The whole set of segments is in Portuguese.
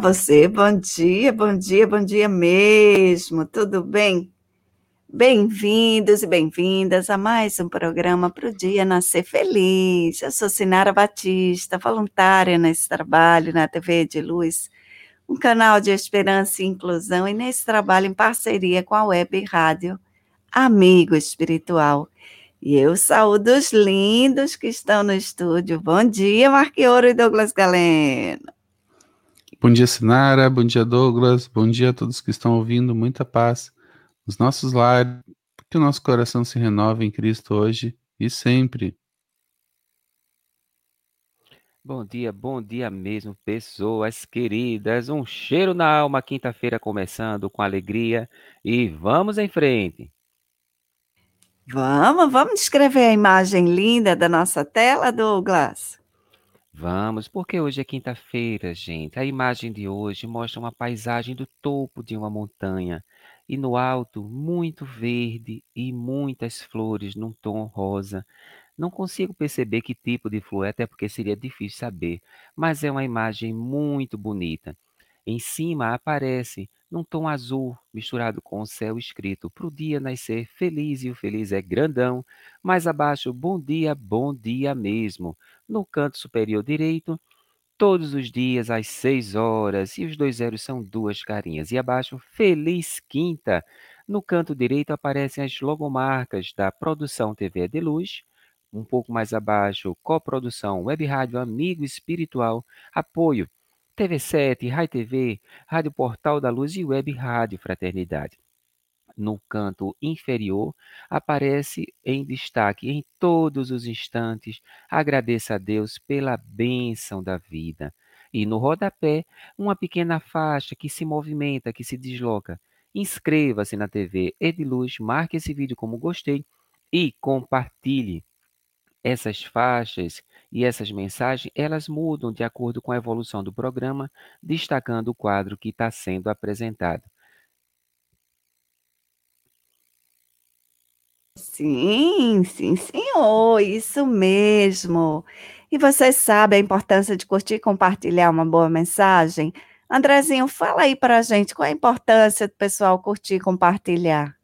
Você, bom dia, bom dia, bom dia mesmo, tudo bem? Bem-vindos e bem-vindas a mais um programa para o Dia Nascer Feliz. Eu sou Sinara Batista, voluntária nesse trabalho na TV de Luz, um canal de esperança e inclusão, e nesse trabalho em parceria com a Web Rádio Amigo Espiritual. E eu saúdo os lindos que estão no estúdio. Bom dia, Marquioro e Douglas Galeno. Bom dia, Sinara. Bom dia, Douglas. Bom dia a todos que estão ouvindo. Muita paz nos nossos lares. Que o nosso coração se renove em Cristo hoje e sempre. Bom dia, bom dia mesmo, pessoas queridas. Um cheiro na alma, quinta-feira começando com alegria e vamos em frente. Vamos, vamos descrever a imagem linda da nossa tela, Douglas. Vamos, porque hoje é quinta-feira, gente. A imagem de hoje mostra uma paisagem do topo de uma montanha e no alto muito verde e muitas flores num tom rosa. Não consigo perceber que tipo de flor é, até porque seria difícil saber, mas é uma imagem muito bonita. Em cima aparece, num tom azul, misturado com o céu escrito, para o dia nascer feliz e o feliz é grandão. Mais abaixo, bom dia, bom dia mesmo no canto superior direito, todos os dias às 6 horas, e os dois zeros são duas carinhas. E abaixo, Feliz Quinta. No canto direito aparecem as logomarcas da Produção TV de Luz. Um pouco mais abaixo, coprodução Web Rádio Amigo Espiritual, apoio TV7, Rai TV, Rádio Portal da Luz e Web Rádio Fraternidade no canto inferior, aparece em destaque em todos os instantes. Agradeça a Deus pela bênção da vida. E no rodapé, uma pequena faixa que se movimenta, que se desloca. Inscreva-se na TV Ediluz, marque esse vídeo como gostei e compartilhe. Essas faixas e essas mensagens, elas mudam de acordo com a evolução do programa, destacando o quadro que está sendo apresentado. Sim, sim, senhor, isso mesmo. E você sabe a importância de curtir e compartilhar uma boa mensagem? Andrezinho, fala aí para a gente qual a importância do pessoal curtir e compartilhar.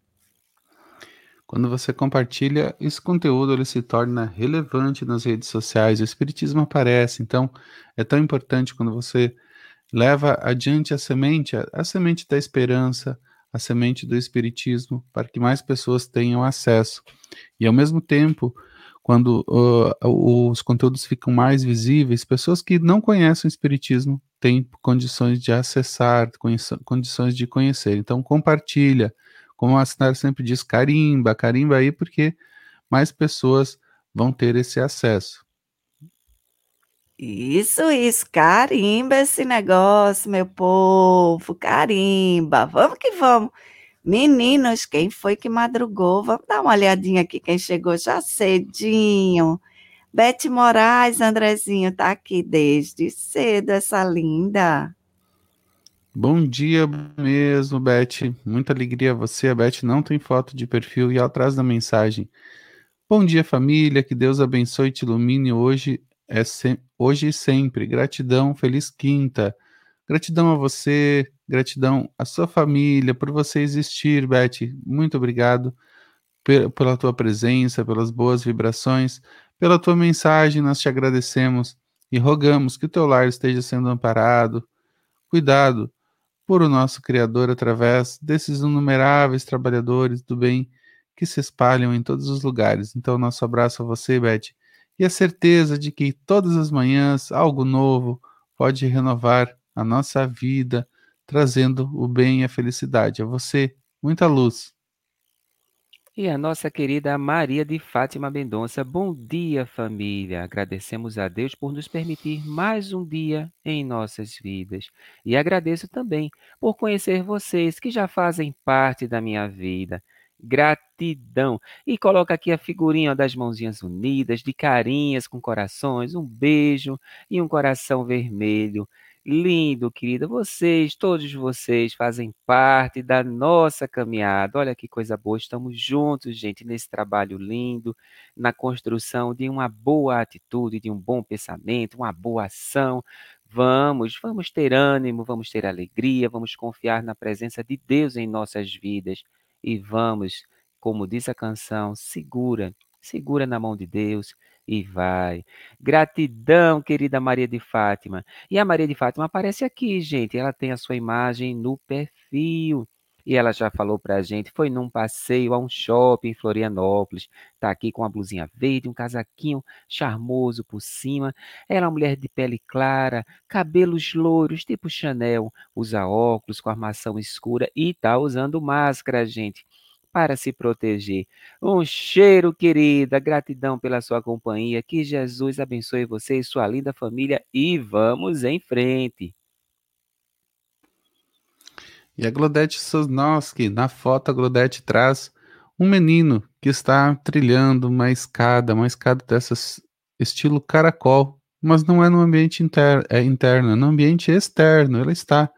Quando você compartilha, esse conteúdo ele se torna relevante nas redes sociais, o Espiritismo aparece. Então, é tão importante quando você leva adiante a semente, a, a semente da esperança, a semente do Espiritismo para que mais pessoas tenham acesso. E ao mesmo tempo, quando uh, os conteúdos ficam mais visíveis, pessoas que não conhecem o Espiritismo têm condições de acessar, condições de conhecer. Então, compartilha. Como a Sinara sempre diz, carimba, carimba aí, porque mais pessoas vão ter esse acesso. Isso, isso, carimba esse negócio, meu povo, carimba, vamos que vamos. Meninos, quem foi que madrugou? Vamos dar uma olhadinha aqui, quem chegou já cedinho. Bete Moraes, Andrezinho, tá aqui desde cedo, essa linda. Bom dia mesmo, Beth. Muita alegria você. A Beth não tem foto de perfil e traz da mensagem. Bom dia, família. Que Deus abençoe e te ilumine hoje é se... hoje e sempre. Gratidão, feliz quinta. Gratidão a você, gratidão à sua família, por você existir, Beth. Muito obrigado pela tua presença, pelas boas vibrações, pela tua mensagem. Nós te agradecemos e rogamos que o teu lar esteja sendo amparado, cuidado por o nosso Criador através desses inumeráveis trabalhadores do bem que se espalham em todos os lugares. Então, nosso abraço a você, Beth, e a certeza de que todas as manhãs algo novo pode renovar a nossa vida, trazendo o bem e a felicidade. A você, muita luz. E a nossa querida Maria de Fátima Mendonça. Bom dia, família. Agradecemos a Deus por nos permitir mais um dia em nossas vidas. E agradeço também por conhecer vocês que já fazem parte da minha vida gratidão. E coloca aqui a figurinha das mãozinhas unidas, de carinhas com corações, um beijo e um coração vermelho. Lindo, querida. Vocês, todos vocês, fazem parte da nossa caminhada. Olha que coisa boa. Estamos juntos, gente, nesse trabalho lindo, na construção de uma boa atitude, de um bom pensamento, uma boa ação. vamos, vamos ter ânimo, vamos ter alegria, vamos confiar na presença de Deus em nossas vidas e vamos, como diz a canção, segura, segura na mão de Deus e vai. Gratidão, querida Maria de Fátima. E a Maria de Fátima aparece aqui, gente. Ela tem a sua imagem no perfil. E ela já falou para a gente, foi num passeio a um shopping em Florianópolis, tá aqui com uma blusinha verde, um casaquinho charmoso por cima. Ela é uma mulher de pele clara, cabelos louros, tipo Chanel, usa óculos com armação escura e tá usando máscara, gente para se proteger. Um cheiro, querida, gratidão pela sua companhia. Que Jesus abençoe você e sua linda família e vamos em frente. E a Glodete Sosnowski, na foto a Glodete traz um menino que está trilhando uma escada, uma escada dessas estilo caracol, mas não é no ambiente inter, é interno, é no ambiente externo. Ela está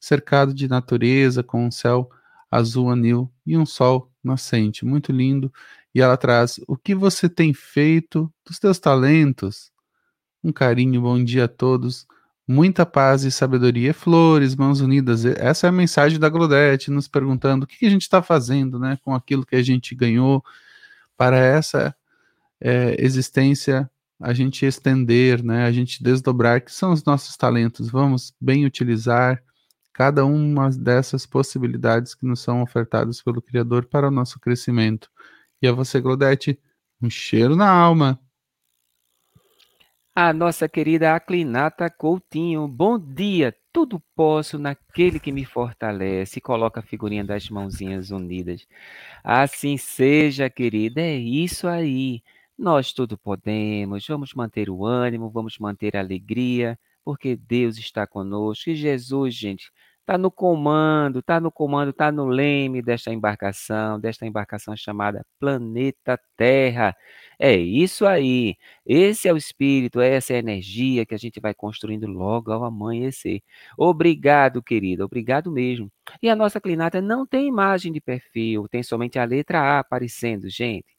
cercado de natureza, com um céu azul anil e um sol nascente, muito lindo. E ela traz o que você tem feito dos teus talentos. Um carinho, bom dia a todos. Muita paz e sabedoria, flores, mãos unidas. Essa é a mensagem da Glodete, nos perguntando o que a gente está fazendo né, com aquilo que a gente ganhou para essa é, existência a gente estender, né, a gente desdobrar, que são os nossos talentos. Vamos bem utilizar cada uma dessas possibilidades que nos são ofertadas pelo Criador para o nosso crescimento. E a você, Glodete, um cheiro na alma. A nossa querida Aclinata Coutinho, bom dia, tudo posso naquele que me fortalece. Coloca a figurinha das mãozinhas unidas. Assim seja, querida, é isso aí. Nós tudo podemos, vamos manter o ânimo, vamos manter a alegria, porque Deus está conosco. E Jesus, gente, está no comando, está no comando, está no leme desta embarcação, desta embarcação chamada Planeta Terra. É isso aí. Esse é o espírito, essa é a energia que a gente vai construindo logo ao amanhecer. Obrigado, querida, obrigado mesmo. E a nossa clinata não tem imagem de perfil, tem somente a letra A aparecendo, gente.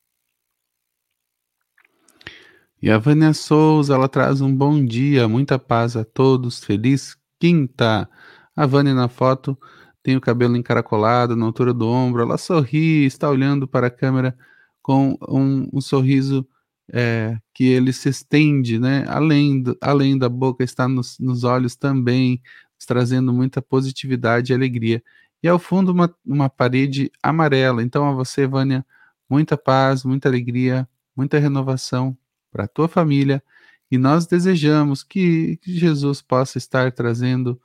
E a Vânia Souza, ela traz um bom dia, muita paz a todos, feliz quinta. A Vânia na foto tem o cabelo encaracolado na altura do ombro, ela sorri, está olhando para a câmera com um, um sorriso é, que ele se estende, né? Além, do, além da boca, está nos, nos olhos também, trazendo muita positividade e alegria. E ao fundo, uma, uma parede amarela. Então, a você, Vânia, muita paz, muita alegria, muita renovação para a tua família e nós desejamos que Jesus possa estar trazendo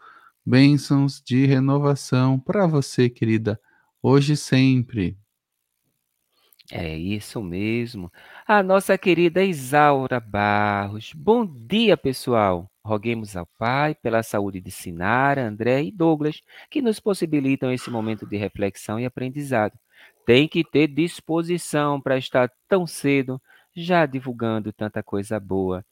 bênçãos de renovação para você, querida, hoje e sempre. É isso mesmo. A nossa querida Isaura Barros. Bom dia, pessoal. Roguemos ao Pai pela saúde de Sinara, André e Douglas, que nos possibilitam esse momento de reflexão e aprendizado. Tem que ter disposição para estar tão cedo já divulgando tanta coisa boa.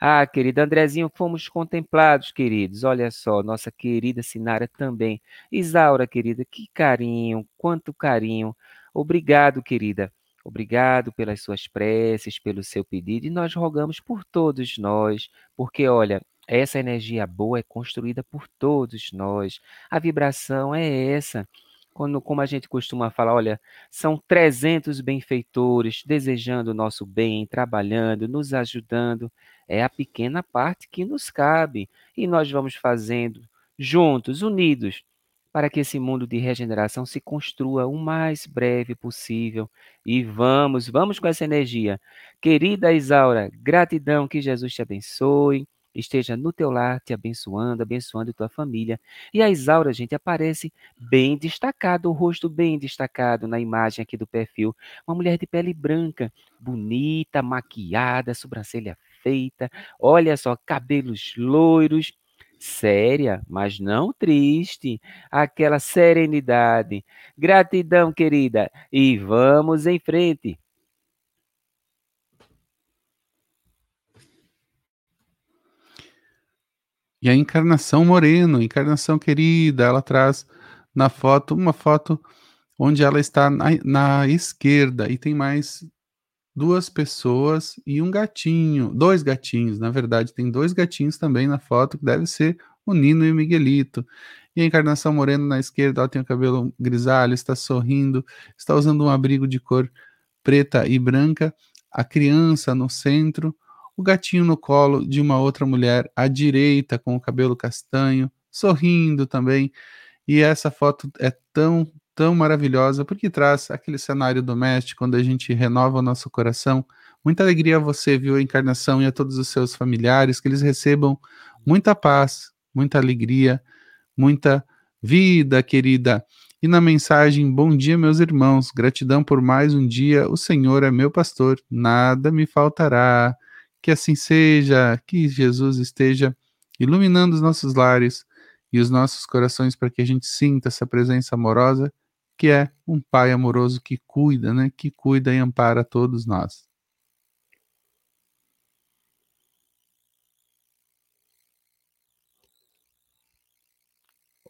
Ah, querido Andrezinho, fomos contemplados, queridos. Olha só, nossa querida Sinara também. Isaura, querida, que carinho, quanto carinho. Obrigado, querida. Obrigado pelas suas preces, pelo seu pedido, e nós rogamos por todos nós, porque olha, essa energia boa é construída por todos nós. A vibração é essa quando, como a gente costuma falar, olha, são 300 benfeitores desejando o nosso bem, trabalhando, nos ajudando. É a pequena parte que nos cabe. E nós vamos fazendo juntos, unidos, para que esse mundo de regeneração se construa o mais breve possível. E vamos, vamos com essa energia. Querida Isaura, gratidão, que Jesus te abençoe esteja no teu lar te abençoando, abençoando tua família. E a Isaura, gente, aparece bem destacado, o rosto bem destacado na imagem aqui do perfil. Uma mulher de pele branca, bonita, maquiada, sobrancelha feita, olha só, cabelos loiros, séria, mas não triste, aquela serenidade. Gratidão, querida, e vamos em frente. E a encarnação Moreno, encarnação querida, ela traz na foto uma foto onde ela está na, na esquerda e tem mais duas pessoas e um gatinho, dois gatinhos, na verdade, tem dois gatinhos também na foto, que deve ser o Nino e o Miguelito. E a Encarnação Moreno na esquerda, ela tem o cabelo grisalho, está sorrindo, está usando um abrigo de cor preta e branca, a criança no centro, o gatinho no colo de uma outra mulher à direita, com o cabelo castanho, sorrindo também. E essa foto é tão, tão maravilhosa porque traz aquele cenário doméstico quando a gente renova o nosso coração. Muita alegria a você, viu, a encarnação e a todos os seus familiares, que eles recebam muita paz, muita alegria, muita vida, querida. E na mensagem, bom dia, meus irmãos, gratidão por mais um dia, o Senhor é meu pastor, nada me faltará. Que assim seja, que Jesus esteja iluminando os nossos lares e os nossos corações para que a gente sinta essa presença amorosa, que é um Pai amoroso que cuida, né? Que cuida e ampara todos nós.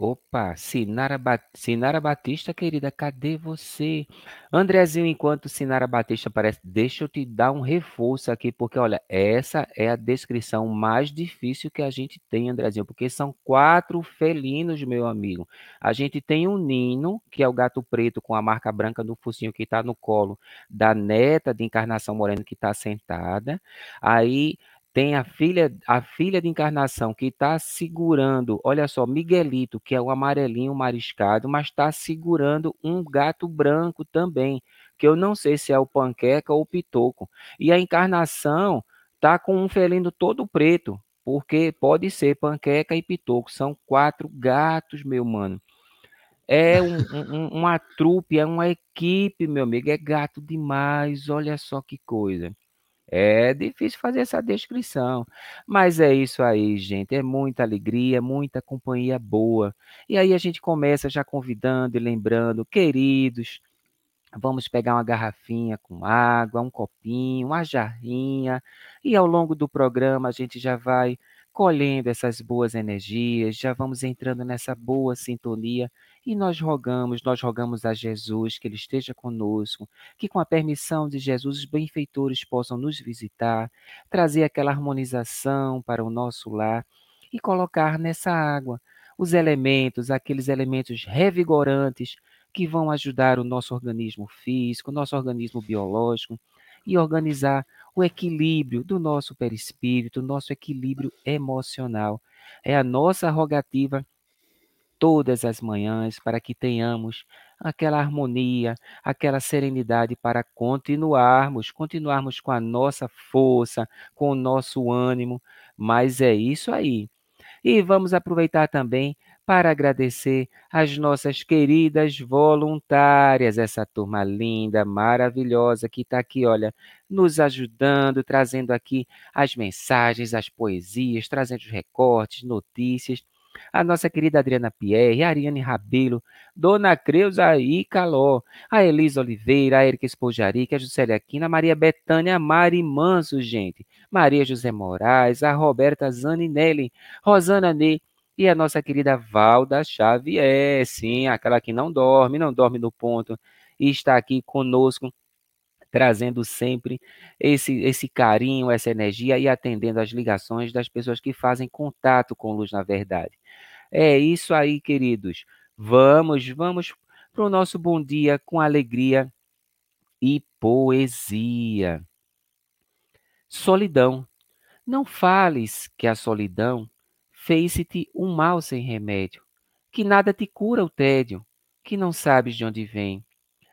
Opa, Sinara, ba Sinara Batista, querida, cadê você? Andrezinho, enquanto Sinara Batista aparece, deixa eu te dar um reforço aqui, porque olha, essa é a descrição mais difícil que a gente tem, Andrezinho, porque são quatro felinos, meu amigo. A gente tem um Nino, que é o gato preto com a marca branca no focinho que está no colo da neta de Encarnação Moreno que está sentada. Aí tem a filha, a filha de encarnação que está segurando, olha só, Miguelito, que é o amarelinho mariscado, mas está segurando um gato branco também, que eu não sei se é o panqueca ou o pitoco. E a encarnação tá com um felino todo preto, porque pode ser panqueca e pitoco. São quatro gatos, meu mano. É um, um, uma trupe, é uma equipe, meu amigo. É gato demais. Olha só que coisa. É difícil fazer essa descrição, mas é isso aí, gente. É muita alegria, muita companhia boa. E aí a gente começa já convidando e lembrando, queridos, vamos pegar uma garrafinha com água, um copinho, uma jarrinha, e ao longo do programa a gente já vai colhendo essas boas energias, já vamos entrando nessa boa sintonia e nós rogamos, nós rogamos a Jesus que Ele esteja conosco, que com a permissão de Jesus os benfeitores possam nos visitar, trazer aquela harmonização para o nosso lar e colocar nessa água os elementos, aqueles elementos revigorantes que vão ajudar o nosso organismo físico, nosso organismo biológico e organizar o equilíbrio do nosso perispírito, nosso equilíbrio emocional. É a nossa rogativa todas as manhãs para que tenhamos aquela harmonia, aquela serenidade para continuarmos, continuarmos com a nossa força, com o nosso ânimo. Mas é isso aí. E vamos aproveitar também para agradecer as nossas queridas voluntárias, essa turma linda, maravilhosa que está aqui, olha, nos ajudando, trazendo aqui as mensagens, as poesias, trazendo os recortes, notícias a nossa querida Adriana Pierre, a Ariane Rabelo, Dona Creuza Icaló, a Elisa Oliveira, a Erika Espojarica, a Juscelia Aquina, a Maria Betânia, a Mari Manso, gente, Maria José Moraes, a Roberta Zaninelli, Rosana Ney, e a nossa querida Valda Xavier, sim, aquela que não dorme, não dorme no ponto, e está aqui conosco trazendo sempre esse, esse carinho, essa energia e atendendo às ligações das pessoas que fazem contato com luz na verdade. É isso aí, queridos. Vamos, vamos para o nosso bom dia com alegria e poesia. Solidão. Não fales que a solidão fez-te um mal sem remédio, que nada te cura o tédio, que não sabes de onde vem.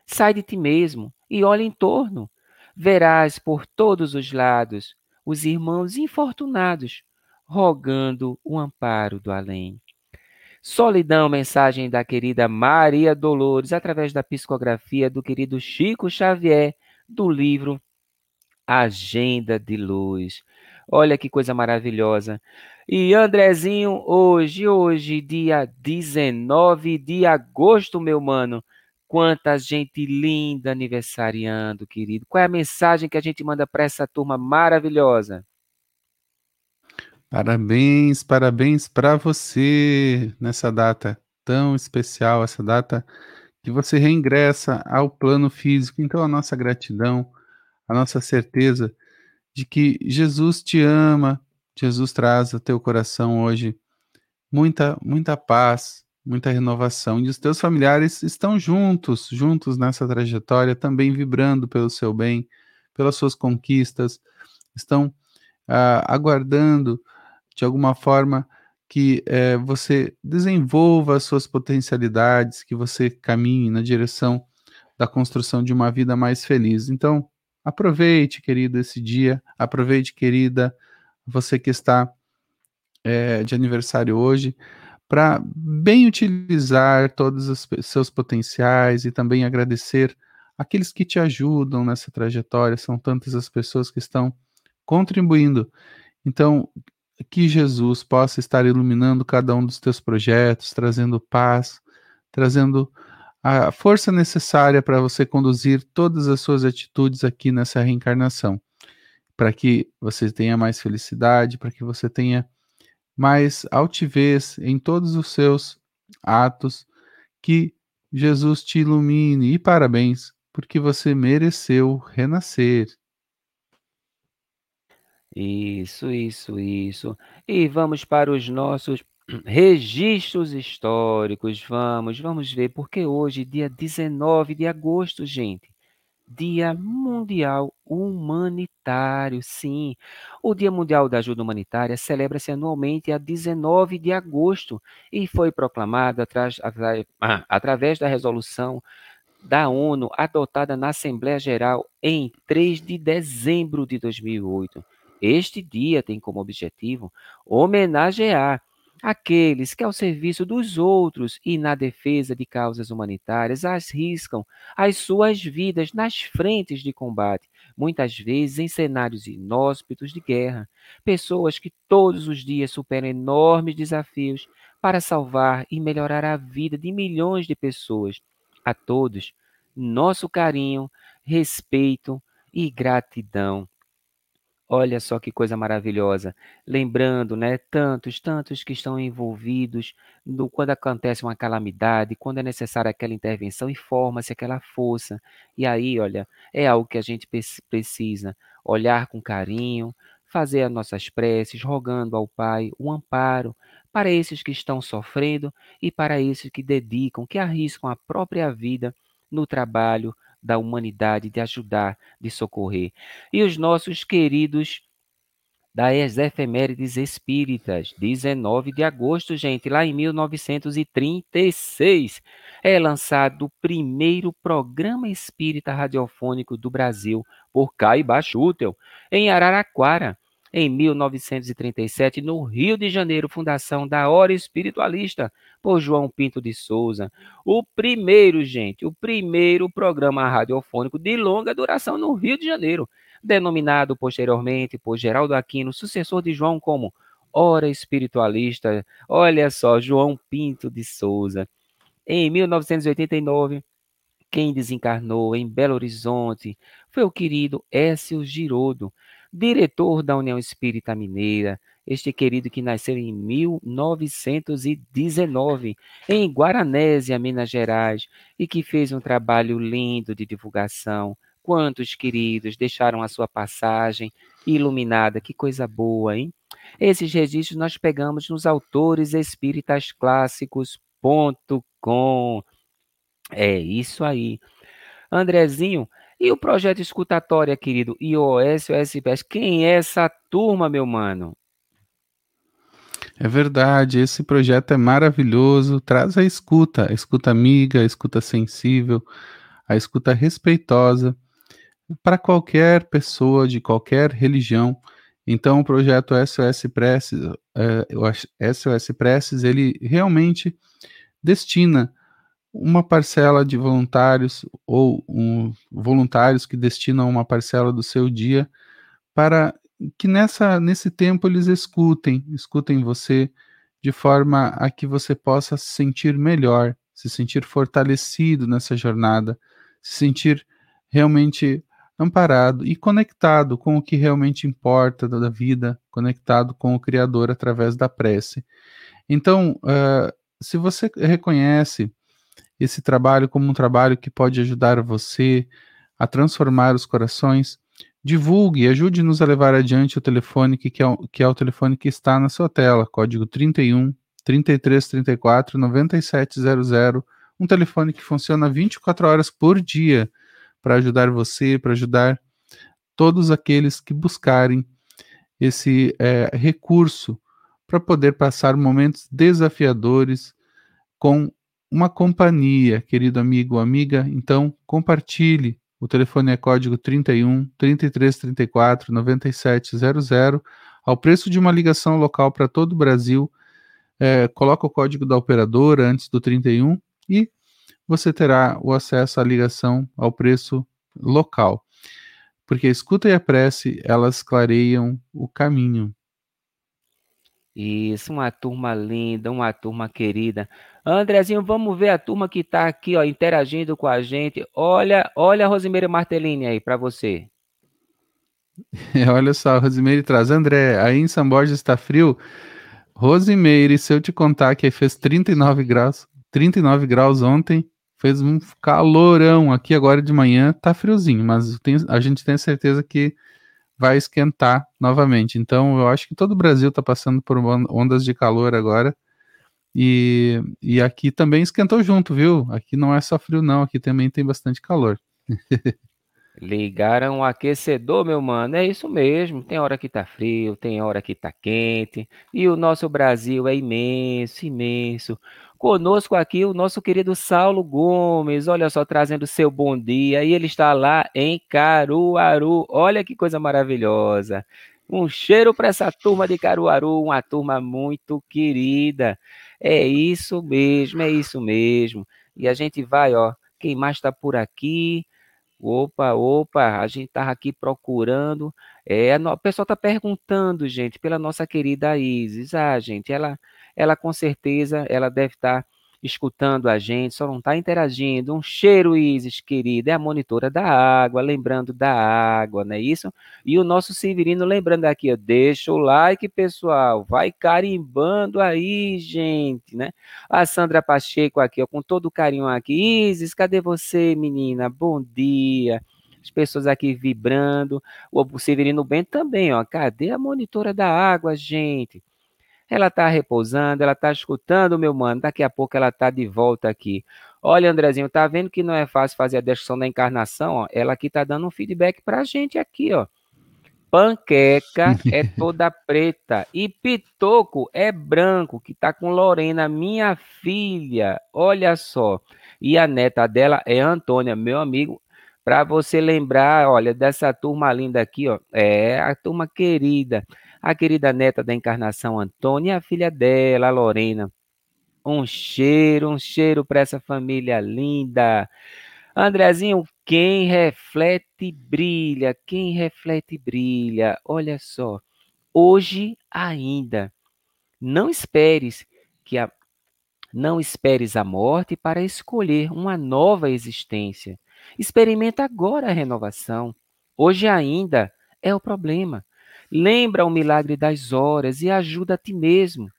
Sai de ti mesmo e olha em torno. Verás por todos os lados os irmãos infortunados rogando o amparo do além. Solidão, mensagem da querida Maria Dolores, através da psicografia do querido Chico Xavier, do livro Agenda de Luz. Olha que coisa maravilhosa. E Andrezinho, hoje, hoje, dia 19 de agosto, meu mano, Quanta gente linda aniversariando, querido. Qual é a mensagem que a gente manda para essa turma maravilhosa? Parabéns, parabéns para você nessa data tão especial, essa data que você reingressa ao plano físico. Então, a nossa gratidão a nossa certeza de que Jesus te ama, Jesus traz ao teu coração hoje muita, muita paz, muita renovação. E os teus familiares estão juntos, juntos nessa trajetória, também vibrando pelo seu bem, pelas suas conquistas, estão ah, aguardando de alguma forma que eh, você desenvolva as suas potencialidades, que você caminhe na direção da construção de uma vida mais feliz. Então, aproveite, querido, esse dia, aproveite, querida, você que está é, de aniversário hoje, para bem utilizar todos os seus potenciais e também agradecer aqueles que te ajudam nessa trajetória. São tantas as pessoas que estão contribuindo. Então, que Jesus possa estar iluminando cada um dos teus projetos, trazendo paz, trazendo a força necessária para você conduzir todas as suas atitudes aqui nessa reencarnação, para que você tenha mais felicidade, para que você tenha mais altivez em todos os seus atos, que Jesus te ilumine e parabéns, porque você mereceu renascer. Isso, isso, isso. E vamos para os nossos registros históricos. Vamos, vamos ver, porque hoje, dia 19 de agosto, gente, Dia Mundial Humanitário, sim. O Dia Mundial da Ajuda Humanitária celebra-se anualmente a 19 de agosto e foi proclamado atras, atra, ah, através da resolução da ONU adotada na Assembleia Geral em 3 de dezembro de 2008. Este dia tem como objetivo homenagear aqueles que, ao serviço dos outros e na defesa de causas humanitárias, arriscam as suas vidas nas frentes de combate, muitas vezes em cenários inóspitos de guerra. Pessoas que todos os dias superam enormes desafios para salvar e melhorar a vida de milhões de pessoas. A todos, nosso carinho, respeito e gratidão. Olha só que coisa maravilhosa. Lembrando, né, tantos, tantos que estão envolvidos no, quando acontece uma calamidade, quando é necessária aquela intervenção e forma-se aquela força. E aí, olha, é algo que a gente precisa olhar com carinho, fazer as nossas preces, rogando ao Pai o amparo para esses que estão sofrendo e para esses que dedicam, que arriscam a própria vida no trabalho da humanidade, de ajudar, de socorrer. E os nossos queridos das efemérides espíritas, 19 de agosto, gente, lá em 1936, é lançado o primeiro programa espírita radiofônico do Brasil por Caiba Schutel, em Araraquara. Em 1937, no Rio de Janeiro, fundação da Hora Espiritualista, por João Pinto de Souza. O primeiro, gente, o primeiro programa radiofônico de longa duração no Rio de Janeiro, denominado posteriormente por Geraldo Aquino, sucessor de João como Hora Espiritualista. Olha só, João Pinto de Souza. Em 1989, quem desencarnou em Belo Horizonte foi o querido Écio Girodo, diretor da União Espírita Mineira, este querido que nasceu em 1919 em Guaranésia, Minas Gerais, e que fez um trabalho lindo de divulgação. Quantos queridos deixaram a sua passagem iluminada, que coisa boa, hein? Esses registros nós pegamos nos autores espíritas clássicos.com. É isso aí. Andrezinho, e o projeto escutatória, querido? iOS, OSPS, quem é essa turma, meu mano? É verdade, esse projeto é maravilhoso, traz a escuta, a escuta amiga, a escuta sensível, a escuta respeitosa para qualquer pessoa de qualquer religião. Então, o projeto SOS Preces, é, SOS Preces, ele realmente destina uma parcela de voluntários ou um, voluntários que destinam uma parcela do seu dia para que nessa nesse tempo eles escutem, escutem você de forma a que você possa se sentir melhor, se sentir fortalecido nessa jornada, se sentir realmente amparado e conectado com o que realmente importa da vida, conectado com o Criador através da prece. Então, uh, se você reconhece esse trabalho como um trabalho que pode ajudar você a transformar os corações, Divulgue, ajude-nos a levar adiante o telefone que, que, é, que é o telefone que está na sua tela, código 31 3334 9700, um telefone que funciona 24 horas por dia para ajudar você, para ajudar todos aqueles que buscarem esse é, recurso para poder passar momentos desafiadores com uma companhia, querido amigo ou amiga. Então, compartilhe. O telefone é código 31 3334 9700, ao preço de uma ligação local para todo o Brasil. É, coloca o código da operadora antes do 31 e você terá o acesso à ligação ao preço local. Porque a escuta e a prece, elas clareiam o caminho. Isso, uma turma linda, uma turma querida. Andrezinho, vamos ver a turma que está aqui, ó, interagindo com a gente. Olha, olha a Rosimeire Martellini aí para você. olha só, Rosimeire traz. André, aí em São Borges está frio. Rosimeire, se eu te contar que fez 39 graus, 39 graus ontem, fez um calorão aqui agora de manhã, tá friozinho, mas a gente tem certeza que vai esquentar novamente. Então, eu acho que todo o Brasil está passando por ondas de calor agora. E, e aqui também esquentou junto, viu? Aqui não é só frio, não. Aqui também tem bastante calor. Ligaram o aquecedor, meu mano. É isso mesmo. Tem hora que tá frio, tem hora que tá quente. E o nosso Brasil é imenso, imenso. Conosco aqui o nosso querido Saulo Gomes, olha só, trazendo seu bom dia. E ele está lá em Caruaru. Olha que coisa maravilhosa. Um cheiro para essa turma de Caruaru, uma turma muito querida. É isso mesmo, é isso mesmo. E a gente vai, ó. Quem mais está por aqui? Opa, opa, a gente estava aqui procurando. É, o pessoal está perguntando, gente, pela nossa querida Isis. Ah, gente, ela ela com certeza ela deve estar tá escutando a gente, só não está interagindo. Um cheiro, Isis, querida, é a monitora da água, lembrando da água, não é isso? E o nosso Severino lembrando aqui, ó, deixa o like, pessoal, vai carimbando aí, gente, né? A Sandra Pacheco aqui, ó, com todo carinho aqui. Isis, cadê você, menina? Bom dia as pessoas aqui vibrando. O Severino Bento também, ó. Cadê a monitora da água, gente? Ela está repousando, ela está escutando, meu mano. Daqui a pouco ela está de volta aqui. Olha, Andrezinho, tá vendo que não é fácil fazer a descrição da encarnação? Ó? Ela aqui tá dando um feedback pra gente aqui, ó. Panqueca é toda preta e Pitoco é branco, que tá com Lorena, minha filha. Olha só. E a neta dela é Antônia, meu amigo. Para você lembrar, olha, dessa turma linda aqui, ó, é a turma querida a querida neta da encarnação Antônia e a filha dela, a Lorena. Um cheiro, um cheiro para essa família linda. Andrezinho, quem reflete brilha, quem reflete brilha. Olha só, hoje ainda, não esperes que a não esperes a morte para escolher uma nova existência. Experimenta agora a renovação. Hoje ainda é o problema. Lembra o milagre das horas e ajuda a ti mesmo.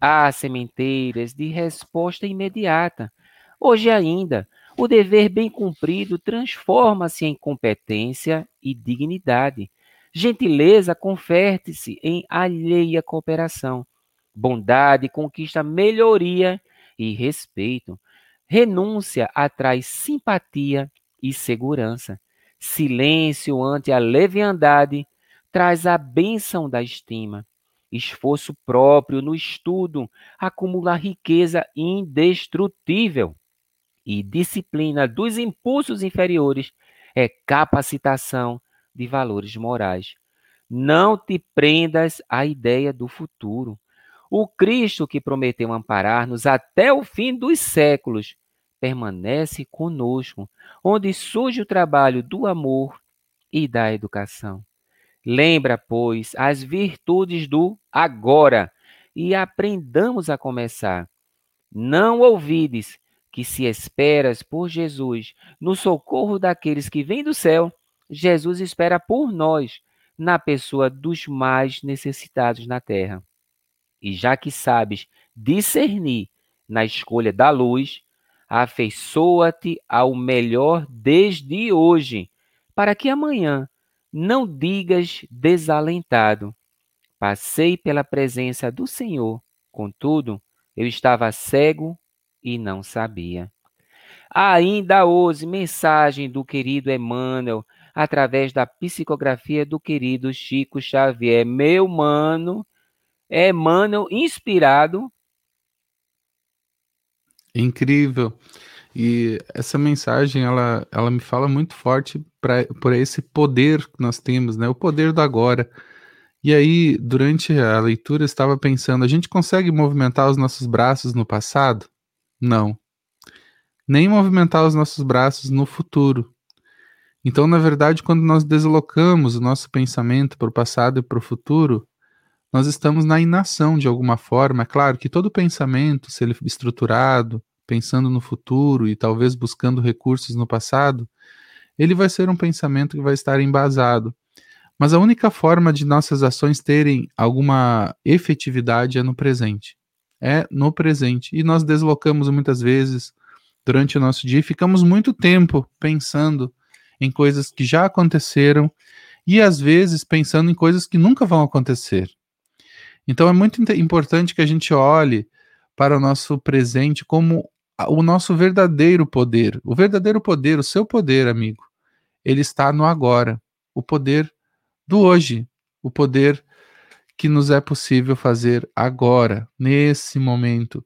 Há sementeiras de resposta imediata. Hoje ainda, o dever bem cumprido transforma-se em competência e dignidade. Gentileza confere-se em alheia cooperação. Bondade conquista melhoria e respeito. Renúncia atrai simpatia e segurança. Silêncio ante a leviandade traz a bênção da estima. Esforço próprio no estudo acumula riqueza indestrutível. E disciplina dos impulsos inferiores é capacitação de valores morais. Não te prendas à ideia do futuro. O Cristo que prometeu amparar-nos até o fim dos séculos permanece conosco, onde surge o trabalho do amor e da educação. Lembra, pois, as virtudes do agora e aprendamos a começar. Não ouvides que se esperas por Jesus no socorro daqueles que vêm do céu, Jesus espera por nós na pessoa dos mais necessitados na terra. E já que sabes discernir na escolha da luz, afeiçoa-te ao melhor desde hoje, para que amanhã Não digas desalentado. Passei pela presença do Senhor, contudo, eu estava cego e não sabia. Ainda hoje, mensagem do querido Emmanuel, através da psicografia do querido Chico Xavier. Meu mano, Emmanuel inspirado. Incrível. E essa mensagem, ela, ela me fala muito forte pra, por esse poder que nós temos, né? O poder do agora. E aí, durante a leitura, eu estava pensando: a gente consegue movimentar os nossos braços no passado? Não. Nem movimentar os nossos braços no futuro. Então, na verdade, quando nós deslocamos o nosso pensamento para o passado e para o futuro, nós estamos na inação de alguma forma. É claro que todo pensamento, se ele estruturado, pensando no futuro e talvez buscando recursos no passado, ele vai ser um pensamento que vai estar embasado. Mas a única forma de nossas ações terem alguma efetividade é no presente. É no presente. E nós deslocamos muitas vezes durante o nosso dia e ficamos muito tempo pensando em coisas que já aconteceram e às vezes pensando em coisas que nunca vão acontecer. Então é muito importante que a gente olhe para o nosso presente como o nosso verdadeiro poder. O verdadeiro poder, o seu poder, amigo, ele está no agora. O poder do hoje, o poder que nos é possível fazer agora, nesse momento.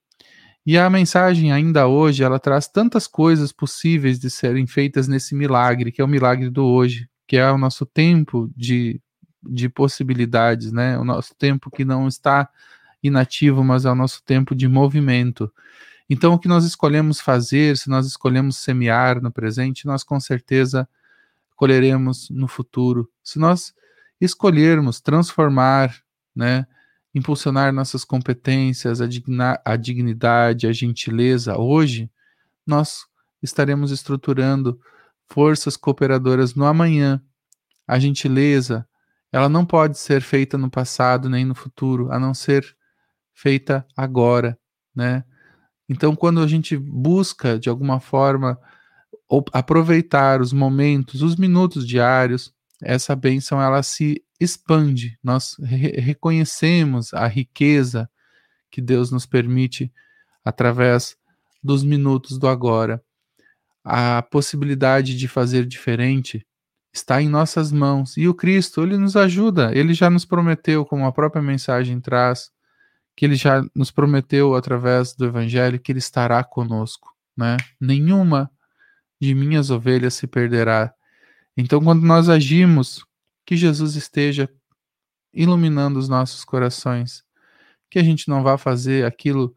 E a mensagem ainda hoje, ela traz tantas coisas possíveis de serem feitas nesse milagre, que é o milagre do hoje, que é o nosso tempo de, de possibilidades, né? O nosso tempo que não está inativo, mas é o nosso tempo de movimento. Então, o que nós escolhemos fazer, se nós escolhemos semear no presente, nós com certeza colheremos no futuro. Se nós escolhermos transformar, né, impulsionar nossas competências, a, digna, a dignidade, a gentileza, hoje, nós estaremos estruturando forças cooperadoras no amanhã. A gentileza, ela não pode ser feita no passado nem no futuro, a não ser feita agora, né? Então, quando a gente busca de alguma forma aproveitar os momentos, os minutos diários, essa bênção ela se expande. Nós re reconhecemos a riqueza que Deus nos permite através dos minutos do agora. A possibilidade de fazer diferente está em nossas mãos. E o Cristo, ele nos ajuda. Ele já nos prometeu, como a própria mensagem traz, que ele já nos prometeu através do evangelho que ele estará conosco, né? Nenhuma de minhas ovelhas se perderá. Então, quando nós agimos, que Jesus esteja iluminando os nossos corações, que a gente não vá fazer aquilo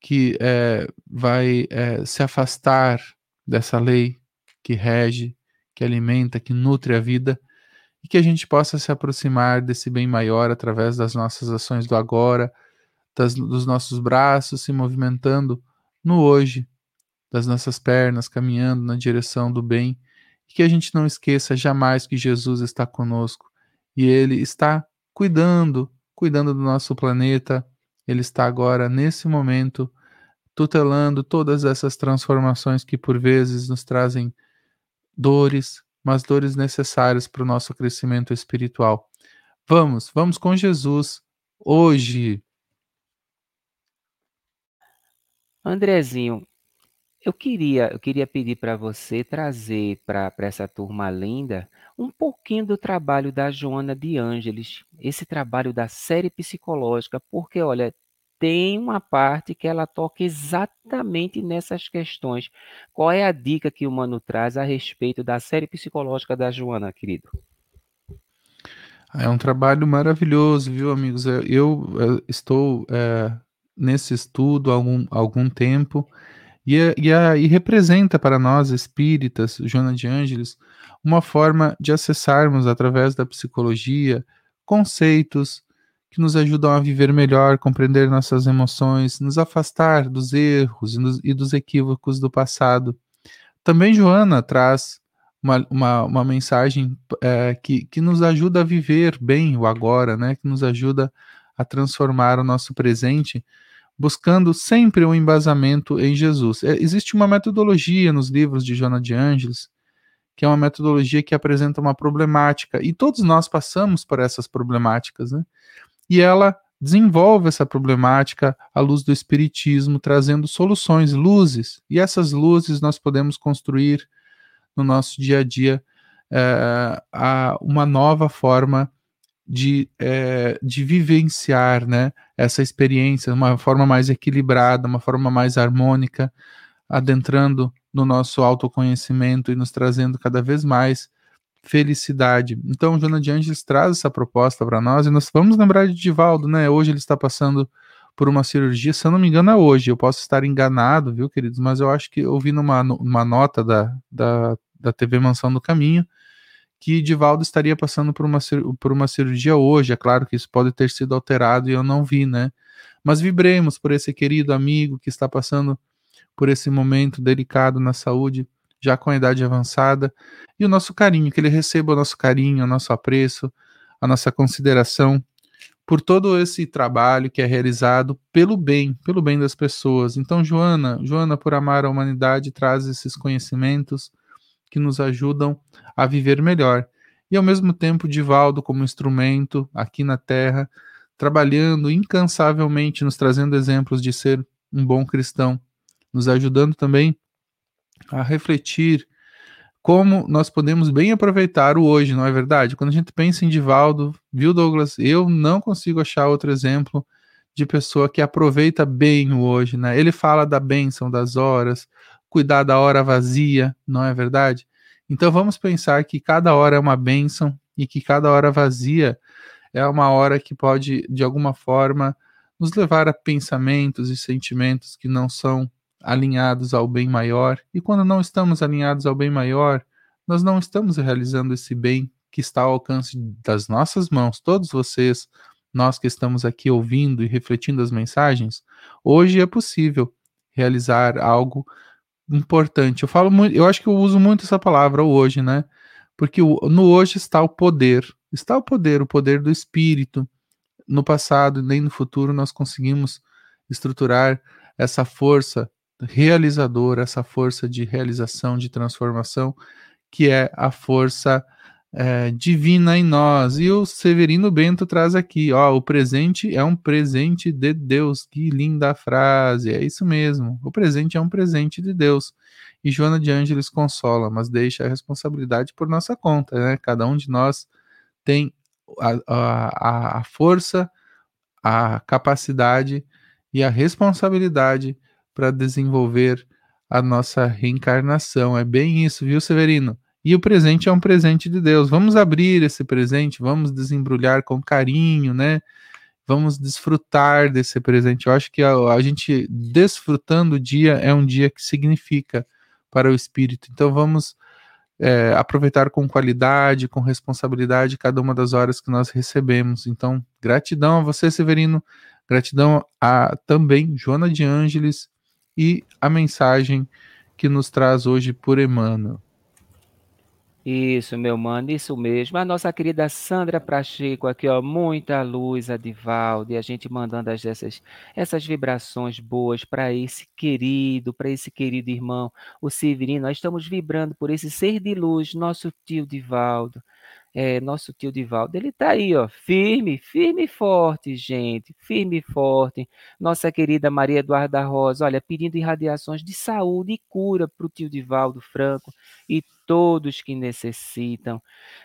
que é, vai é, se afastar dessa lei que rege, que alimenta, que nutre a vida, e que a gente possa se aproximar desse bem maior através das nossas ações do agora, das, dos nossos braços se movimentando no hoje, das nossas pernas caminhando na direção do bem e que a gente não esqueça jamais que Jesus está conosco e ele está cuidando, cuidando do nosso planeta. Ele está agora nesse momento tutelando todas essas transformações que por vezes nos trazem dores, mas dores necessárias para o nosso crescimento espiritual. Vamos, vamos com Jesus hoje. Andrezinho, eu queria, eu queria pedir para você trazer para essa turma linda um pouquinho do trabalho da Joana de Ângeles, esse trabalho da série psicológica, porque olha, tem uma parte que ela toca exatamente nessas questões. Qual é a dica que o Mano traz a respeito da série psicológica da Joana, querido? É um trabalho maravilhoso, viu, amigos? Eu, estou é, nesse estudo há algum, algum tempo e, e, e representa para nós espíritas, Joana de Ângeles, uma forma de acessarmos através da psicologia conceitos que nos ajudam a viver melhor, compreender nossas emoções, nos afastar dos erros e, nos, e dos equívocos do passado. Também Joana traz uma, uma, uma mensagem é, que, que nos ajuda a viver bem o agora, né? que nos ajuda a transformar o nosso presente buscando sempre um embasamento em Jesus. É, existe uma metodologia nos livros de Joana de Ângeles que é uma metodologia que apresenta uma problemática, e todos nós passamos por essas problemáticas, né? E ela desenvolve essa problemática à luz do Espiritismo, trazendo soluções, luzes, e essas luzes nós podemos construir no nosso dia a dia é, a uma nova forma de, é, de vivenciar né, essa experiência, uma forma mais equilibrada, uma forma mais harmônica, adentrando no nosso autoconhecimento e nos trazendo cada vez mais felicidade. Então, Jona de Angeles traz essa proposta para nós e nós vamos lembrar de Divaldo, né? Hoje ele está passando por uma cirurgia, se eu não me engano é hoje, eu posso estar enganado, viu, queridos, mas eu acho que eu vi numa, numa nota da, da, da TV Mansão do Caminho que Divaldo estaria passando por uma, por uma cirurgia hoje, é claro que isso pode ter sido alterado e eu não vi, né? Mas vibremos por esse querido amigo que está passando por esse momento delicado na saúde, já com a idade avançada, e o nosso carinho, que ele receba o nosso carinho, o nosso apreço, a nossa consideração por todo esse trabalho que é realizado pelo bem, pelo bem das pessoas. Então, Joana, Joana, por amar a humanidade, traz esses conhecimentos que nos ajudam a viver melhor. E ao mesmo tempo, Divaldo, como instrumento aqui na Terra, trabalhando incansavelmente, nos trazendo exemplos de ser um bom cristão, nos ajudando também a refletir como nós podemos bem aproveitar o hoje, não é verdade? Quando a gente pensa em Divaldo, viu, Douglas? Eu não consigo achar outro exemplo de pessoa que aproveita bem o hoje, né? Ele fala da bênção das horas, cuidar da hora vazia, não é verdade? Então vamos pensar que cada hora é uma bênção e que cada hora vazia é uma hora que pode, de alguma forma, nos levar a pensamentos e sentimentos que não são alinhados ao bem maior, e quando não estamos alinhados ao bem maior, nós não estamos realizando esse bem que está ao alcance das nossas mãos, todos vocês, nós que estamos aqui ouvindo e refletindo as mensagens, hoje é possível realizar algo importante. Eu falo muito, eu acho que eu uso muito essa palavra hoje, né? Porque no hoje está o poder, está o poder, o poder do espírito. No passado nem no futuro nós conseguimos estruturar essa força realizadora, essa força de realização, de transformação, que é a força é, divina em nós. E o Severino Bento traz aqui, ó, o presente é um presente de Deus. Que linda frase, é isso mesmo. O presente é um presente de Deus. E Joana de Ângeles consola, mas deixa a responsabilidade por nossa conta, né? Cada um de nós tem a, a, a força, a capacidade e a responsabilidade para desenvolver a nossa reencarnação. É bem isso, viu, Severino? E o presente é um presente de Deus. Vamos abrir esse presente, vamos desembrulhar com carinho, né? Vamos desfrutar desse presente. Eu acho que a, a gente desfrutando o dia é um dia que significa para o espírito. Então vamos é, aproveitar com qualidade, com responsabilidade cada uma das horas que nós recebemos. Então, gratidão a você, Severino. Gratidão a também Joana de Ângeles e a mensagem que nos traz hoje por Emmanuel. Isso, meu mano, isso mesmo. A nossa querida Sandra Pracheco aqui, ó, muita luz, Adivaldo, e a gente mandando as, essas, essas vibrações boas para esse querido, para esse querido irmão, o Severino. Nós estamos vibrando por esse ser de luz, nosso tio Divaldo é, nosso tio Divaldo, ele está aí, ó, firme, firme e forte, gente, firme e forte. Nossa querida Maria Eduarda Rosa, olha, pedindo irradiações de saúde e cura para o tio Divaldo Franco e todos que necessitam.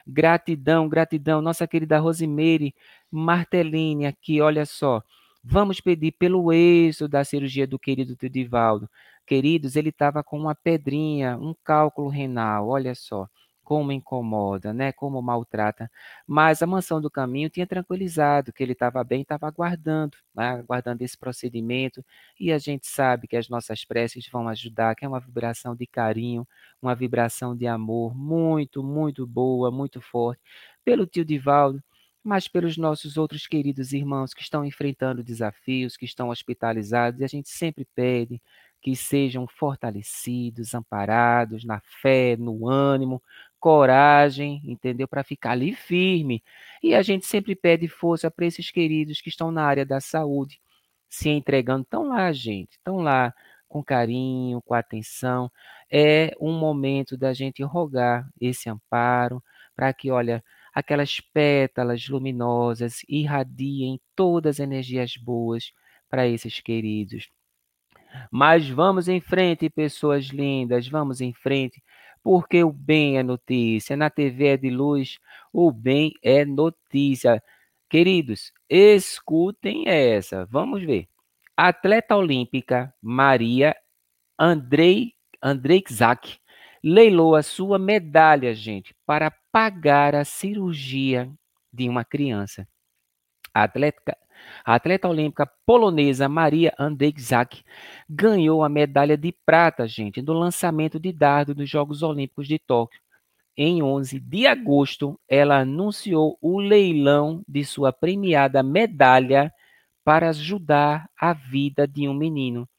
Gratidão, gratidão. Nossa querida Rosimeire Martelini aqui, olha só. Vamos pedir pelo êxito da cirurgia do querido tio Divaldo. Queridos, ele estava com uma pedrinha, um cálculo renal, olha só como incomoda, né? Como maltrata. Mas a mansão do caminho tinha tranquilizado que ele estava bem, estava aguardando, né? aguardando esse procedimento. E a gente sabe que as nossas preces vão ajudar, que é uma vibração de carinho, uma vibração de amor muito, muito boa, muito forte, pelo tio Divaldo, mas pelos nossos outros queridos irmãos que estão enfrentando desafios, que estão hospitalizados, e a gente sempre pede que sejam fortalecidos, amparados na fé, no ânimo, coragem, entendeu? Para ficar ali firme. E a gente sempre pede força para esses queridos que estão na área da saúde, se entregando. Estão lá, gente, estão lá com carinho, com atenção. É um momento da gente rogar esse amparo para que, olha, aquelas pétalas luminosas irradiem todas as energias boas para esses queridos. Mas vamos em frente, pessoas lindas, vamos em frente, porque o bem é notícia. Na TV é de luz, o bem é notícia. Queridos, escutem essa. Vamos ver. Atleta olímpica Maria Andrei Andrei Zak leilou a sua medalha, gente, para pagar a cirurgia de uma criança. A atleta, a atleta olímpica polonesa Maria Andrzejczak ganhou a medalha de prata, gente, no lançamento de dardo dos Jogos Olímpicos de Tóquio. Em 11 de agosto, ela anunciou o leilão de sua premiada medalha para ajudar a vida de um menino.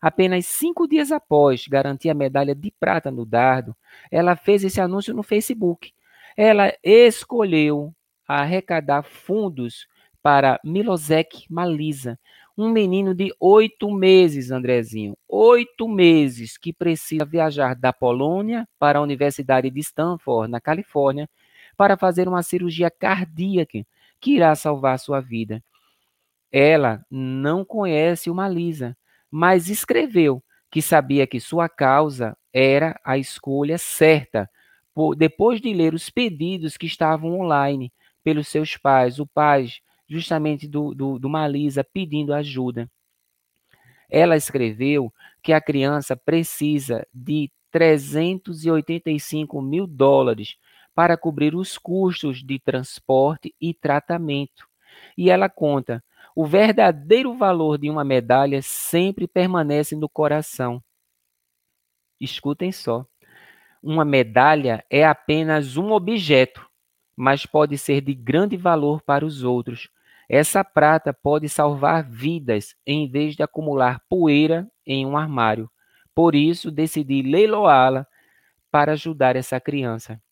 Apenas cinco dias após garantir a medalha de prata no dardo, ela fez esse anúncio no Facebook. Ela escolheu arrecadar fundos para Milosek Malisa, um menino de oito meses, Andrezinho, oito meses, que precisa viajar da Polônia para a Universidade de Stanford, na Califórnia, para fazer uma cirurgia cardíaca que irá salvar sua vida. Ela não conhece o Malisa, mas escreveu que sabia que sua causa era a escolha certa, depois de ler os pedidos que estavam online pelos seus pais, o pai justamente do, do, do Malisa pedindo ajuda. Ela escreveu que a criança precisa de 385 mil dólares para cobrir os custos de transporte e tratamento. E ela conta o verdadeiro valor de uma medalha sempre permanece no coração. Escutem só. Uma medalha é apenas um objeto, mas pode ser de grande valor para os outros. Essa prata pode salvar vidas em vez de acumular poeira em um armário. Por isso, decidi leiloá-la para ajudar essa criança.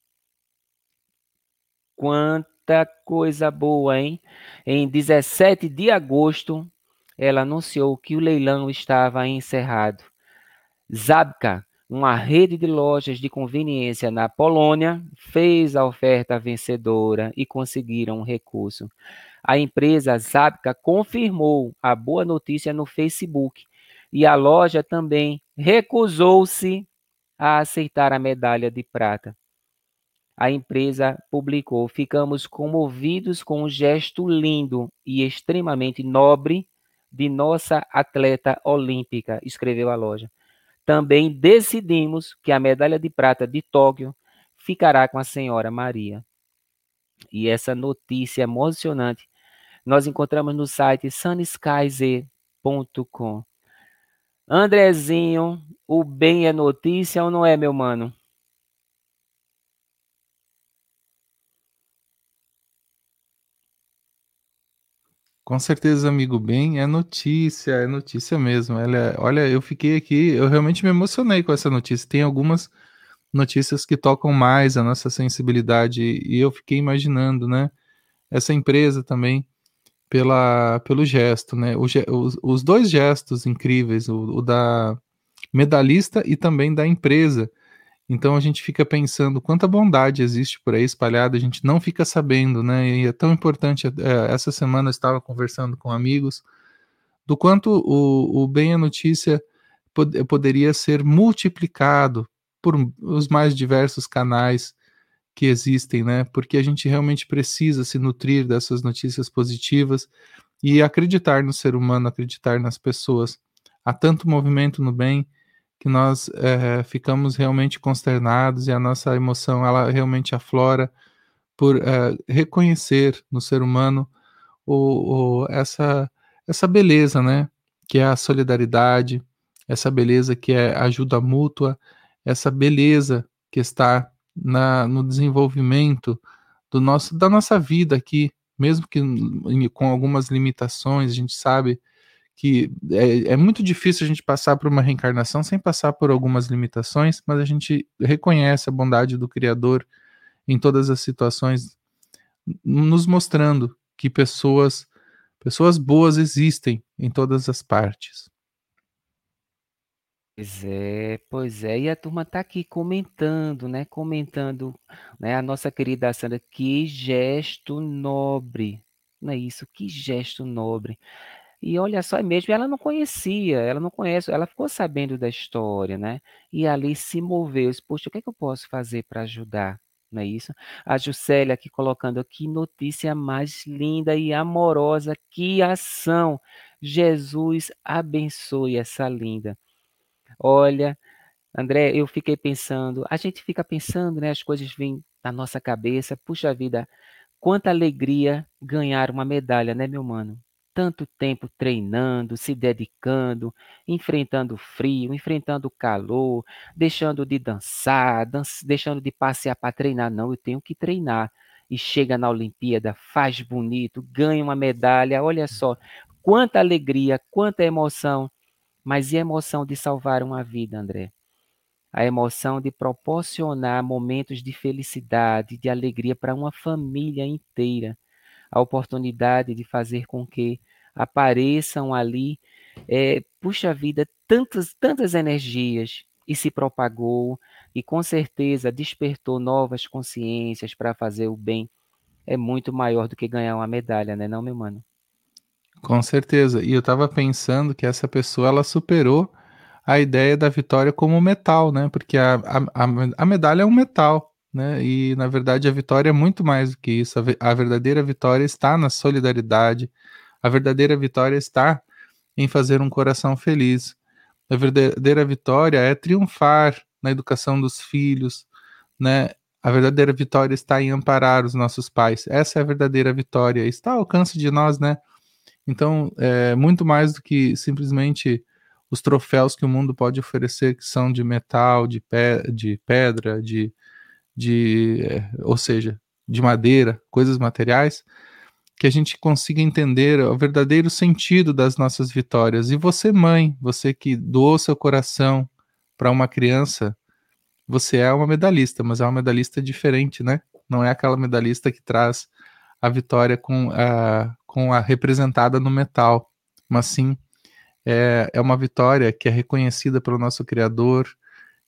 Quanto Muita coisa boa, hein? Em 17 de agosto, ela anunciou que o leilão estava encerrado. Zabka, uma rede de lojas de conveniência na Polônia, fez a oferta vencedora e conseguiram um recurso. A empresa Zabka confirmou a boa notícia no Facebook e a loja também recusou-se a aceitar a medalha de prata a empresa publicou: Ficamos comovidos com o gesto lindo e extremamente nobre de nossa atleta olímpica, escreveu a loja. Também decidimos que a medalha de prata de Tóquio ficará com a senhora Maria. E essa notícia emocionante nós encontramos no site sunskiz.com. Andrezinho, o bem é notícia ou não é, meu mano? Com certeza, amigo bem, é notícia, é notícia mesmo. Ela, é, olha, eu fiquei aqui, eu realmente me emocionei com essa notícia. Tem algumas notícias que tocam mais a nossa sensibilidade e eu fiquei imaginando, né? Essa empresa também pela pelo gesto, né? O, os, os dois gestos incríveis, o, o da medalhista e também da empresa então a gente fica pensando quanta bondade existe por aí espalhada, a gente não fica sabendo, né? E é tão importante. É, essa semana eu estava conversando com amigos do quanto o, o bem a notícia pod poderia ser multiplicado por os mais diversos canais que existem, né? Porque a gente realmente precisa se nutrir dessas notícias positivas e acreditar no ser humano, acreditar nas pessoas. Há tanto movimento no bem que nós é, ficamos realmente consternados e a nossa emoção ela realmente aflora por é, reconhecer no ser humano o, o, essa, essa beleza, né? Que é a solidariedade, essa beleza que é ajuda mútua, essa beleza que está na, no desenvolvimento do nosso, da nossa vida aqui, mesmo que com algumas limitações, a gente sabe que é, é, muito difícil a gente passar por uma reencarnação sem passar por algumas limitações, mas a gente reconhece a bondade do Criador em todas as situações, nos mostrando que pessoas, pessoas boas existem em todas as partes. Pois é, pois é. E a turma tá aqui comentando, né? Comentando, né? A nossa querida Sandra, que gesto nobre. Não é isso? Que gesto nobre. E olha só, é mesmo, ela não conhecia, ela não conhece, ela ficou sabendo da história, né? E ali se moveu, disse, poxa, o que é que eu posso fazer para ajudar? Não é isso? A Juscelia aqui colocando que notícia mais linda e amorosa, que ação. Jesus abençoe essa linda. Olha, André, eu fiquei pensando, a gente fica pensando, né? As coisas vêm na nossa cabeça, puxa vida, quanta alegria ganhar uma medalha, né, meu mano? Tanto tempo treinando, se dedicando, enfrentando frio, enfrentando calor, deixando de dançar, dan deixando de passear para treinar. Não, eu tenho que treinar. E chega na Olimpíada, faz bonito, ganha uma medalha. Olha só, quanta alegria, quanta emoção. Mas e a emoção de salvar uma vida, André? A emoção de proporcionar momentos de felicidade, de alegria para uma família inteira. A oportunidade de fazer com que apareçam ali, é, puxa vida, tantas, tantas energias e se propagou e com certeza despertou novas consciências para fazer o bem. É muito maior do que ganhar uma medalha, né, não, meu mano? Com certeza. E eu estava pensando que essa pessoa ela superou a ideia da vitória como metal, né? Porque a, a, a medalha é um metal, né? E na verdade a vitória é muito mais do que isso. A, a verdadeira vitória está na solidariedade. A verdadeira vitória está em fazer um coração feliz. A verdadeira vitória é triunfar na educação dos filhos, né? A verdadeira vitória está em amparar os nossos pais. Essa é a verdadeira vitória. Está ao alcance de nós, né? Então, é muito mais do que simplesmente os troféus que o mundo pode oferecer, que são de metal, de, pe de pedra, de, de é, ou seja, de madeira, coisas materiais, que a gente consiga entender o verdadeiro sentido das nossas vitórias. E você, mãe, você que doou seu coração para uma criança, você é uma medalhista, mas é uma medalhista diferente, né? Não é aquela medalhista que traz a vitória com a, com a representada no metal, mas sim é, é uma vitória que é reconhecida pelo nosso Criador,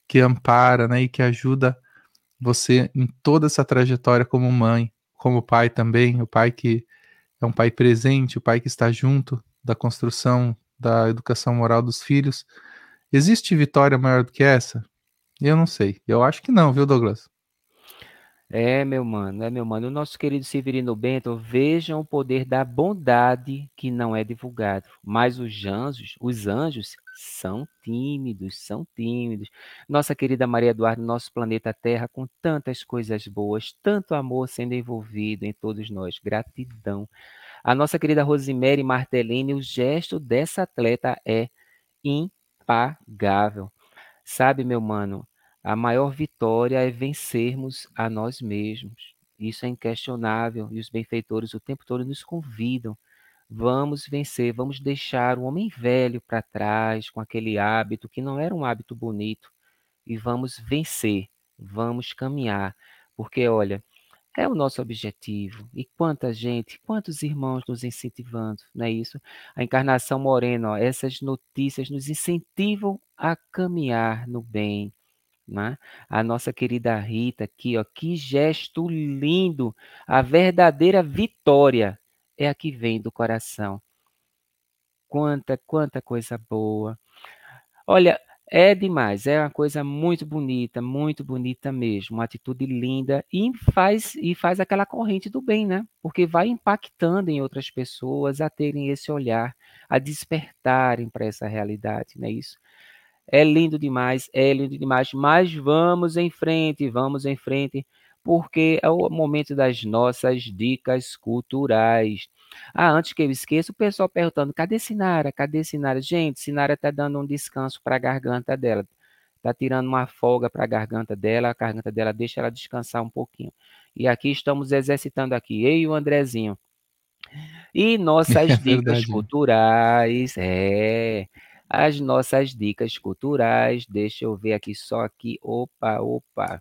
que ampara né, e que ajuda você em toda essa trajetória como mãe, como pai também, o pai que é um pai presente, o pai que está junto da construção da educação moral dos filhos. Existe vitória maior do que essa? Eu não sei. Eu acho que não, viu, Douglas? É, meu mano, é, meu mano. O nosso querido Severino Bento, vejam o poder da bondade que não é divulgado. Mas os anjos, os anjos são tímidos, são tímidos. Nossa querida Maria Eduardo, nosso planeta Terra, com tantas coisas boas, tanto amor sendo envolvido em todos nós. Gratidão. A nossa querida Rosemary Martellini, o gesto dessa atleta é impagável. Sabe, meu mano, a maior vitória é vencermos a nós mesmos. Isso é inquestionável e os benfeitores o tempo todo nos convidam. Vamos vencer, vamos deixar o homem velho para trás com aquele hábito que não era um hábito bonito e vamos vencer, vamos caminhar, porque olha, é o nosso objetivo. E quanta gente, quantos irmãos nos incentivando, não é isso? A encarnação morena, ó, essas notícias nos incentivam a caminhar no bem, né? A nossa querida Rita aqui, ó, que gesto lindo! A verdadeira vitória é a que vem do coração. Quanta, quanta coisa boa. Olha, é demais, é uma coisa muito bonita, muito bonita mesmo, uma atitude linda e faz e faz aquela corrente do bem, né? Porque vai impactando em outras pessoas a terem esse olhar, a despertarem para essa realidade, não é isso? É lindo demais, é lindo demais, mas vamos em frente, vamos em frente, porque é o momento das nossas dicas culturais. Ah, antes que eu esqueça, o pessoal perguntando: cadê Sinara? Cadê Sinara? Gente, Sinara está dando um descanso para a garganta dela. Está tirando uma folga para a garganta dela, a garganta dela deixa ela descansar um pouquinho. E aqui estamos exercitando aqui, eu e o Andrezinho. E nossas é dicas culturais, é. As nossas dicas culturais, deixa eu ver aqui só aqui, opa, opa.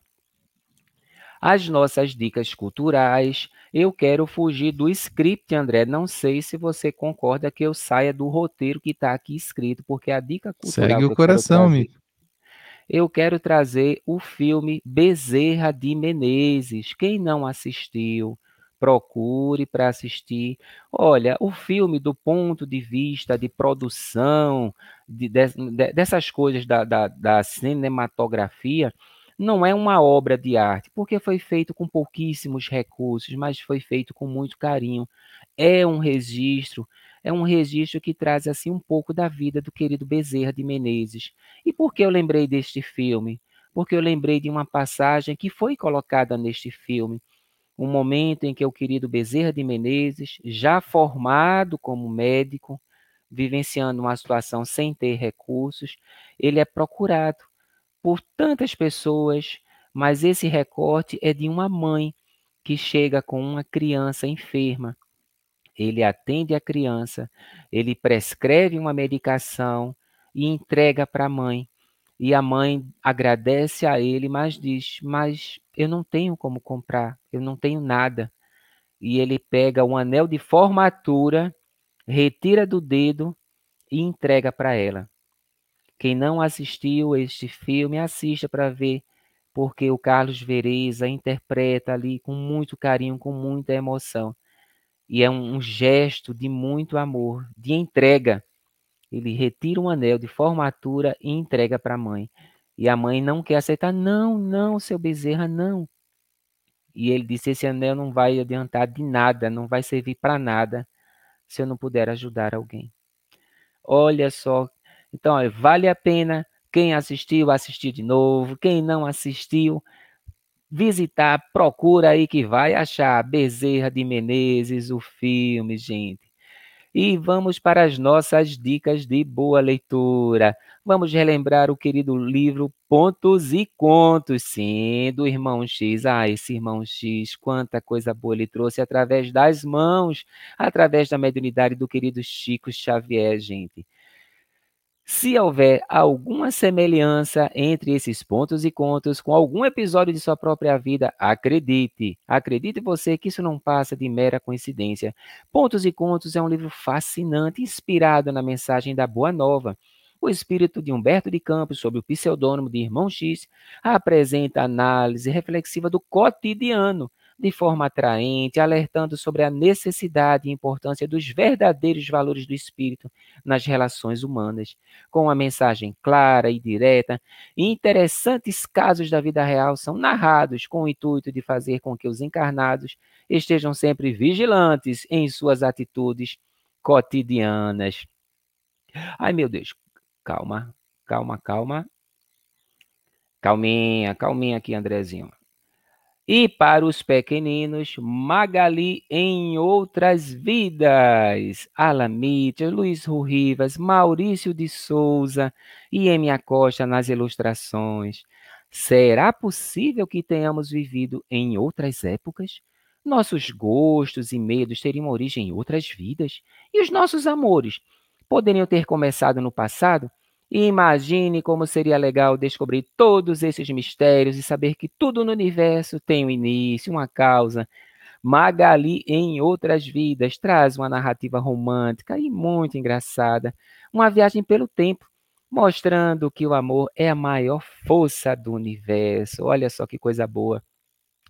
As nossas dicas culturais, eu quero fugir do script, André. Não sei se você concorda que eu saia do roteiro que está aqui escrito, porque a dica cultural. Segue o coração, amigo. eu quero trazer o filme Bezerra de Menezes. Quem não assistiu, procure para assistir. Olha, o filme, do ponto de vista de produção, de, de, dessas coisas da, da, da cinematografia, não é uma obra de arte, porque foi feito com pouquíssimos recursos, mas foi feito com muito carinho. É um registro é um registro que traz assim um pouco da vida do querido Bezerra de Menezes. E por que eu lembrei deste filme? Porque eu lembrei de uma passagem que foi colocada neste filme, um momento em que o querido Bezerra de Menezes, já formado como médico, vivenciando uma situação sem ter recursos, ele é procurado por tantas pessoas, mas esse recorte é de uma mãe que chega com uma criança enferma ele atende a criança, ele prescreve uma medicação e entrega para a mãe. E a mãe agradece a ele, mas diz: Mas eu não tenho como comprar, eu não tenho nada. E ele pega um anel de formatura, retira do dedo e entrega para ela. Quem não assistiu este filme, assista para ver, porque o Carlos Vereza interpreta ali com muito carinho, com muita emoção. E é um, um gesto de muito amor, de entrega. Ele retira um anel de formatura e entrega para a mãe. E a mãe não quer aceitar. Não, não, seu Bezerra, não. E ele disse: Esse anel não vai adiantar de nada, não vai servir para nada se eu não puder ajudar alguém. Olha só. Então, olha, vale a pena. Quem assistiu, assistir de novo. Quem não assistiu, visitar, procura aí que vai achar Bezerra de Menezes, o filme, gente. E vamos para as nossas dicas de boa leitura. Vamos relembrar o querido livro Pontos e Contos, sim, do irmão X. Ah, esse irmão X, quanta coisa boa ele trouxe através das mãos, através da mediunidade do querido Chico Xavier, gente. Se houver alguma semelhança entre esses pontos e contos com algum episódio de sua própria vida, acredite, acredite você que isso não passa de mera coincidência. Pontos e Contos é um livro fascinante, inspirado na mensagem da Boa Nova. O espírito de Humberto de Campos, sob o pseudônimo de Irmão X, apresenta análise reflexiva do cotidiano de forma atraente, alertando sobre a necessidade e importância dos verdadeiros valores do espírito nas relações humanas. Com uma mensagem clara e direta, interessantes casos da vida real são narrados com o intuito de fazer com que os encarnados estejam sempre vigilantes em suas atitudes cotidianas. Ai, meu Deus, calma, calma, calma. Calminha, calminha aqui, Andrezinho. E para os pequeninos, Magali em outras vidas. Alamite, Luiz Rivas, Maurício de Souza e M. Acosta nas ilustrações. Será possível que tenhamos vivido em outras épocas? Nossos gostos e medos teriam origem em outras vidas? E os nossos amores poderiam ter começado no passado? Imagine como seria legal descobrir todos esses mistérios e saber que tudo no universo tem um início, uma causa. Magali, em outras vidas, traz uma narrativa romântica e muito engraçada, uma viagem pelo tempo, mostrando que o amor é a maior força do universo. Olha só que coisa boa.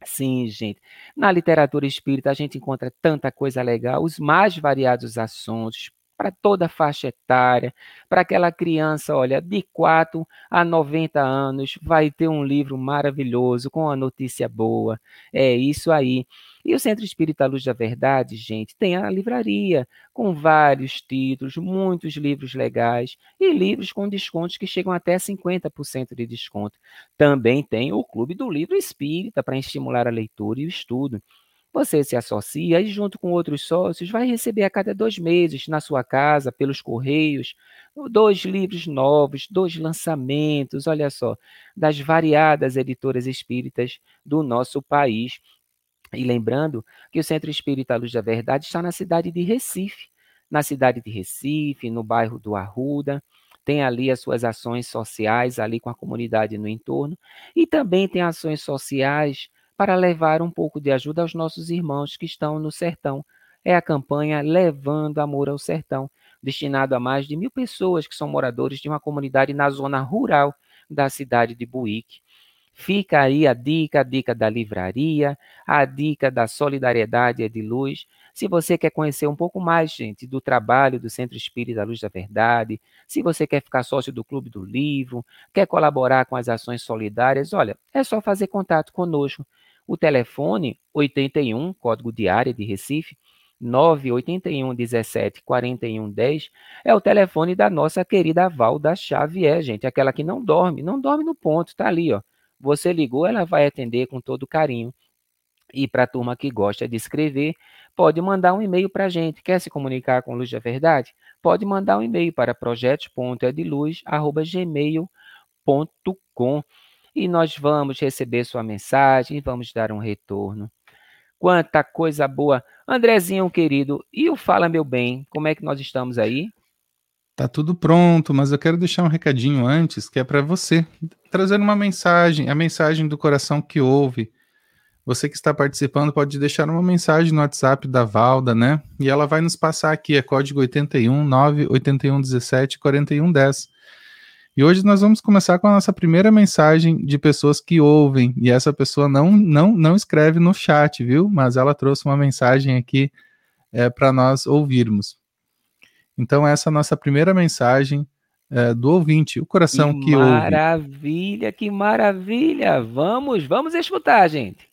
Sim, gente. Na literatura espírita a gente encontra tanta coisa legal, os mais variados assuntos, para toda a faixa etária, para aquela criança, olha, de 4 a 90 anos, vai ter um livro maravilhoso com uma notícia boa. É isso aí. E o Centro Espírita Luz da Verdade, gente, tem a livraria com vários títulos, muitos livros legais e livros com descontos que chegam até 50% de desconto. Também tem o Clube do Livro Espírita para estimular a leitura e o estudo. Você se associa e, junto com outros sócios, vai receber a cada dois meses na sua casa, pelos correios, dois livros novos, dois lançamentos, olha só, das variadas editoras espíritas do nosso país. E lembrando que o Centro Espírita Luz da Verdade está na cidade de Recife, na cidade de Recife, no bairro do Arruda tem ali as suas ações sociais ali com a comunidade no entorno e também tem ações sociais para levar um pouco de ajuda aos nossos irmãos que estão no sertão. É a campanha Levando Amor ao Sertão, destinado a mais de mil pessoas que são moradores de uma comunidade na zona rural da cidade de Buíque. Fica aí a dica, a dica da livraria, a dica da solidariedade é de luz. Se você quer conhecer um pouco mais, gente, do trabalho do Centro Espírita Luz da Verdade, se você quer ficar sócio do Clube do Livro, quer colaborar com as ações solidárias, olha, é só fazer contato conosco. O telefone 81, código de área de Recife, 981 17 41 10 é o telefone da nossa querida Valda Xavier, gente, aquela que não dorme, não dorme no ponto, tá ali, ó. Você ligou, ela vai atender com todo carinho. E para a turma que gosta de escrever, pode mandar um e-mail para a gente. Quer se comunicar com Luz da Verdade? Pode mandar um e-mail para projetos.edluz.gmail.com e nós vamos receber sua mensagem e vamos dar um retorno. Quanta coisa boa. Andrezinho, querido, e o Fala Meu Bem, como é que nós estamos aí? Tá tudo pronto, mas eu quero deixar um recadinho antes, que é para você, trazer uma mensagem, a mensagem do coração que ouve. Você que está participando pode deixar uma mensagem no WhatsApp da Valda, né? E ela vai nos passar aqui, é código 81 981 17 41 10. E hoje nós vamos começar com a nossa primeira mensagem de pessoas que ouvem. E essa pessoa não não não escreve no chat, viu? Mas ela trouxe uma mensagem aqui é, para nós ouvirmos. Então, essa é a nossa primeira mensagem é, do ouvinte, o coração que, que ouve. Maravilha, que maravilha! Vamos, vamos escutar, gente.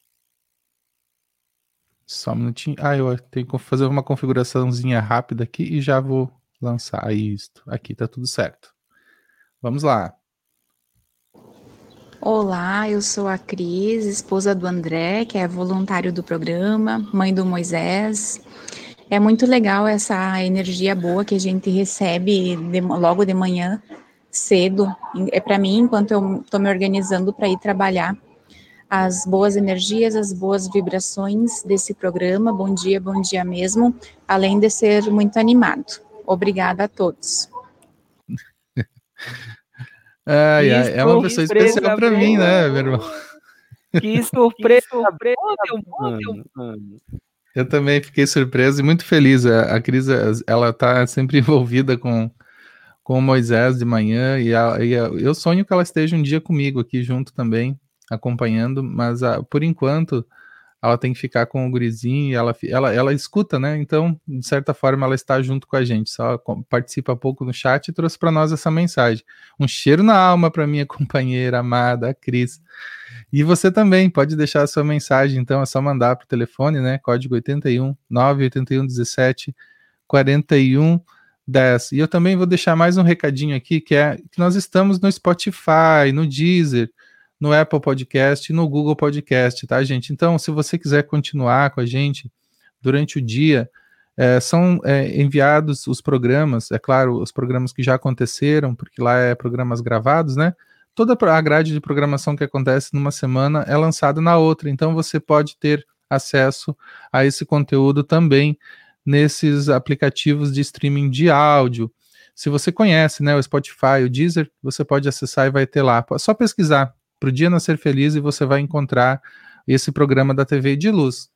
Só um minutinho. Ah, eu tenho que fazer uma configuraçãozinha rápida aqui e já vou lançar. Isto. Aqui tá tudo certo. Vamos lá. Olá, eu sou a Cris, esposa do André, que é voluntário do programa, mãe do Moisés. É muito legal essa energia boa que a gente recebe de, logo de manhã, cedo. É para mim, enquanto eu estou me organizando para ir trabalhar, as boas energias, as boas vibrações desse programa. Bom dia, bom dia mesmo, além de ser muito animado. Obrigada a todos. Ai, ai, é uma pessoa especial para mim, né, meu irmão? Que surpresa. Eu também fiquei surpreso e muito feliz. A, a Cris, ela tá sempre envolvida com, com o Moisés de manhã e, a, e a, eu sonho que ela esteja um dia comigo aqui junto também, acompanhando, mas por enquanto ela tem que ficar com o gurizinho ela, ela, ela escuta, né? Então, de certa forma, ela está junto com a gente, só participa pouco no chat e trouxe para nós essa mensagem. Um cheiro na alma para minha companheira amada, a Cris. E você também pode deixar a sua mensagem, então é só mandar para o telefone, né? Código 81 981 17 41 10. E eu também vou deixar mais um recadinho aqui, que é que nós estamos no Spotify, no Deezer, no Apple Podcast e no Google Podcast, tá, gente? Então, se você quiser continuar com a gente durante o dia, é, são é, enviados os programas, é claro, os programas que já aconteceram, porque lá é programas gravados, né? Toda a grade de programação que acontece numa semana é lançada na outra, então você pode ter acesso a esse conteúdo também nesses aplicativos de streaming de áudio. Se você conhece né, o Spotify, o Deezer, você pode acessar e vai ter lá. É só pesquisar para o Dia Nascer Feliz e você vai encontrar esse programa da TV de luz.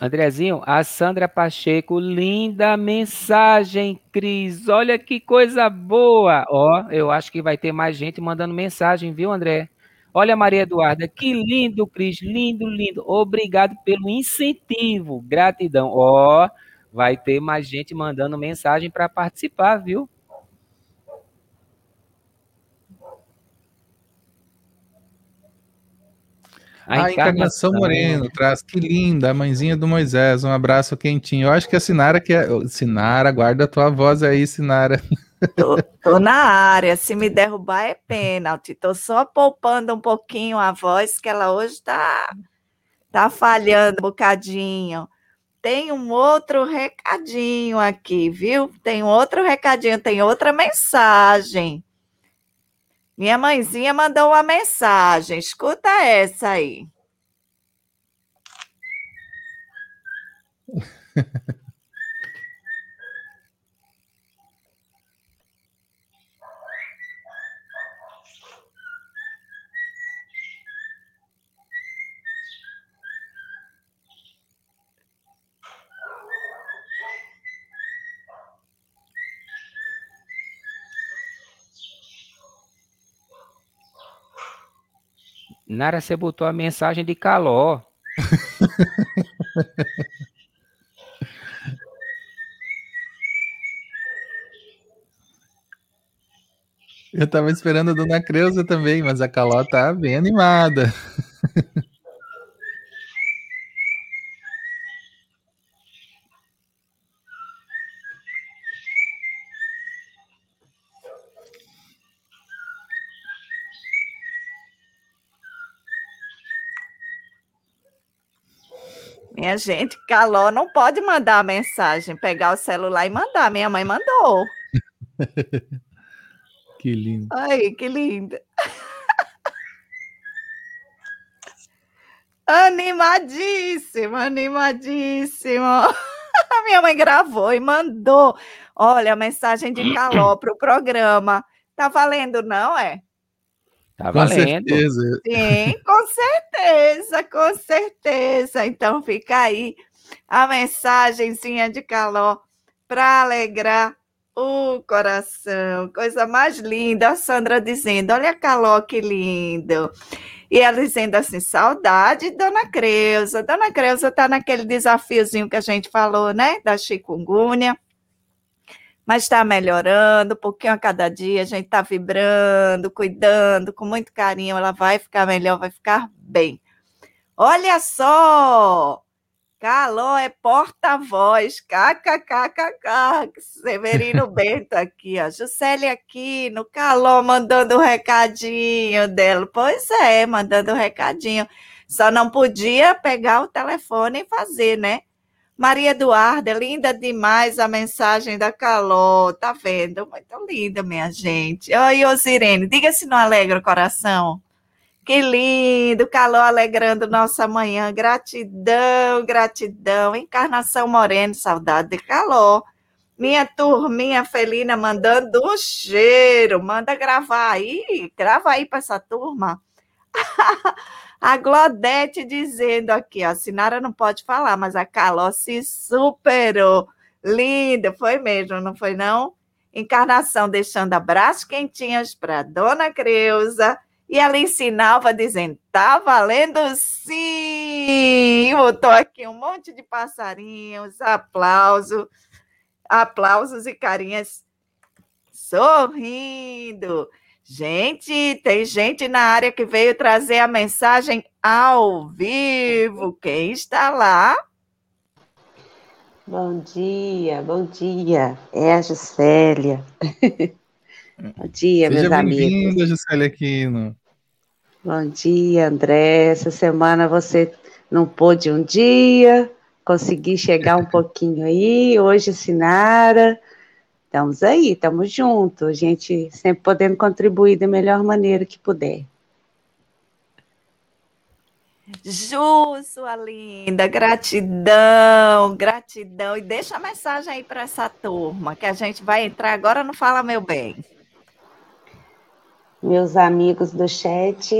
Andrezinho, a Sandra Pacheco, linda mensagem, Cris. Olha que coisa boa. Ó, eu acho que vai ter mais gente mandando mensagem, viu, André? Olha, Maria Eduarda, que lindo, Cris, lindo, lindo. Obrigado pelo incentivo, gratidão. Ó, vai ter mais gente mandando mensagem para participar, viu? A, a Encarnação Moreno traz, que linda, a mãezinha do Moisés, um abraço quentinho. Eu acho que a Sinara que é. Sinara, guarda a tua voz aí, Sinara. Tô, tô, na área, se me derrubar é pênalti. Tô só poupando um pouquinho a voz, que ela hoje tá, tá falhando um bocadinho. Tem um outro recadinho aqui, viu? Tem outro recadinho, tem outra mensagem. Minha mãezinha mandou uma mensagem. Escuta essa aí. Nara, você botou a mensagem de caló. Eu tava esperando a dona Creuza também, mas a Caló tá bem animada. Minha gente, Caló não pode mandar mensagem, pegar o celular e mandar. Minha mãe mandou. que lindo. Ai, que linda. Animadíssimo, animadíssimo. A minha mãe gravou e mandou. Olha, a mensagem de Caló para o programa. Tá valendo, não é? Tá valendo. Com certeza. Sim, com certeza, com certeza. Então fica aí a mensagenzinha de calor para alegrar o coração. Coisa mais linda. A Sandra dizendo: Olha, calor, que lindo. E ela dizendo assim: saudade, dona Creuza. Dona Creuza está naquele desafiozinho que a gente falou, né? Da chikungunya mas está melhorando, um pouquinho a cada dia, a gente está vibrando, cuidando, com muito carinho, ela vai ficar melhor, vai ficar bem. Olha só! Caló é porta-voz, kkkk, Severino Bento aqui, ó. Juscelia aqui no Caló mandando o um recadinho dela. Pois é, mandando o um recadinho. Só não podia pegar o telefone e fazer, né? Maria Eduarda, linda demais a mensagem da Caló, tá vendo? Muito linda, minha gente. Oi, Osirene, diga se não alegra o coração. Que lindo, Caló alegrando nossa manhã. Gratidão, gratidão. Encarnação Moreno, saudade de Caló. Minha turminha felina mandando um cheiro. Manda gravar aí, grava aí para essa turma. A Glodete dizendo aqui, ó, a Sinara não pode falar, mas a Caló se superou. Linda, foi mesmo, não foi não? Encarnação deixando abraços quentinhos para Dona Creuza. E ela ensinava dizendo, tá valendo sim! Botou aqui um monte de passarinhos, aplauso, aplausos e carinhas sorrindo. Gente, tem gente na área que veio trazer a mensagem ao vivo. Quem está lá? Bom dia, bom dia. É a Gisélia. bom dia, Seja meus amigos. Bem-vinda, Gisélia Aquino. Bom dia, André. Essa semana você não pôde um dia, consegui chegar um pouquinho aí. Hoje, Sinara. Estamos aí, estamos juntos, a gente sempre podendo contribuir da melhor maneira que puder. Ju, sua linda, gratidão, gratidão. E deixa a mensagem aí para essa turma, que a gente vai entrar agora no Fala Meu Bem. Meus amigos do chat,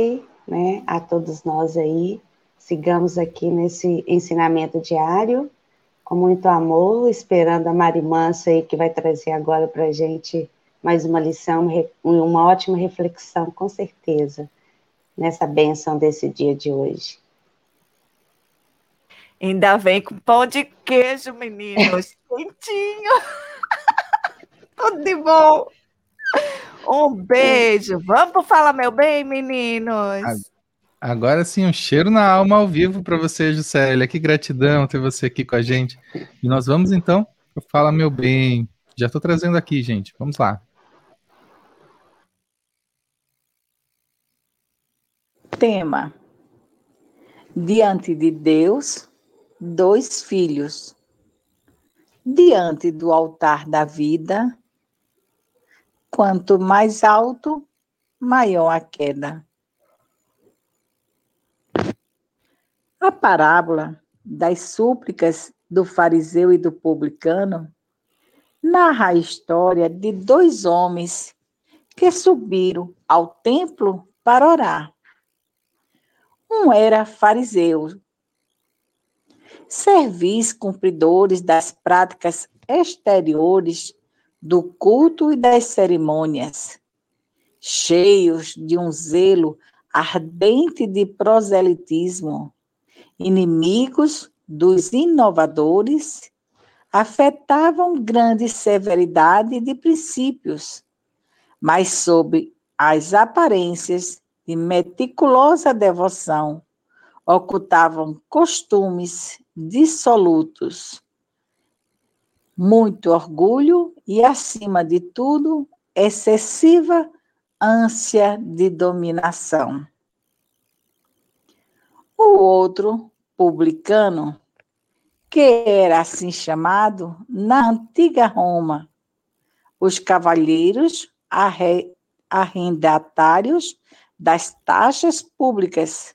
né, a todos nós aí, sigamos aqui nesse ensinamento diário com muito amor, esperando a Mari Mansa aí, que vai trazer agora para a gente mais uma lição, uma ótima reflexão, com certeza, nessa benção desse dia de hoje. Ainda vem com pão de queijo, meninos, quentinho. Tudo de bom. Um beijo. Vamos para Fala Meu Bem, meninos. Agora sim, um cheiro na alma ao vivo para você, Juscelia. Que gratidão ter você aqui com a gente. E nós vamos então Fala Meu Bem. Já estou trazendo aqui, gente. Vamos lá. Tema: Diante de Deus, dois filhos. Diante do altar da vida, quanto mais alto, maior a queda. A parábola das súplicas do fariseu e do publicano narra a história de dois homens que subiram ao templo para orar. Um era fariseu, servis cumpridores das práticas exteriores do culto e das cerimônias, cheios de um zelo ardente de proselitismo, inimigos dos inovadores, afetavam grande severidade de princípios, mas sob as aparências de meticulosa devoção, ocultavam costumes dissolutos, muito orgulho e, acima de tudo, excessiva ânsia de dominação. O outro, publicano, que era assim chamado na antiga Roma, os cavalheiros arrendatários das taxas públicas,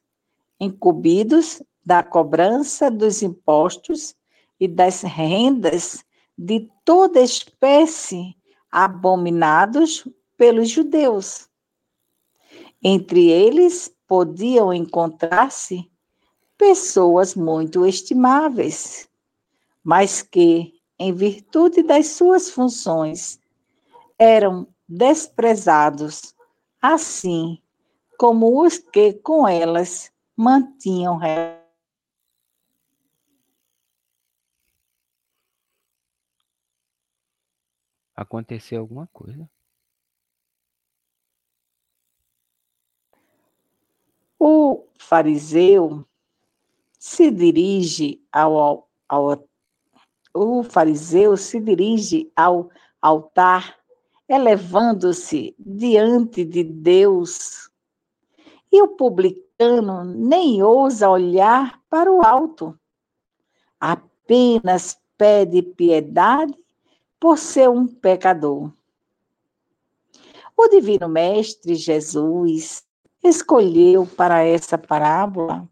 incumbidos da cobrança dos impostos e das rendas de toda espécie abominados pelos judeus. Entre eles podiam encontrar-se pessoas muito estimáveis, mas que, em virtude das suas funções, eram desprezados, assim como os que com elas mantinham Aconteceu alguma coisa? O fariseu se dirige ao, ao o fariseu se dirige ao altar, elevando-se diante de Deus. E o publicano nem ousa olhar para o alto, apenas pede piedade por ser um pecador. O Divino Mestre Jesus escolheu para essa parábola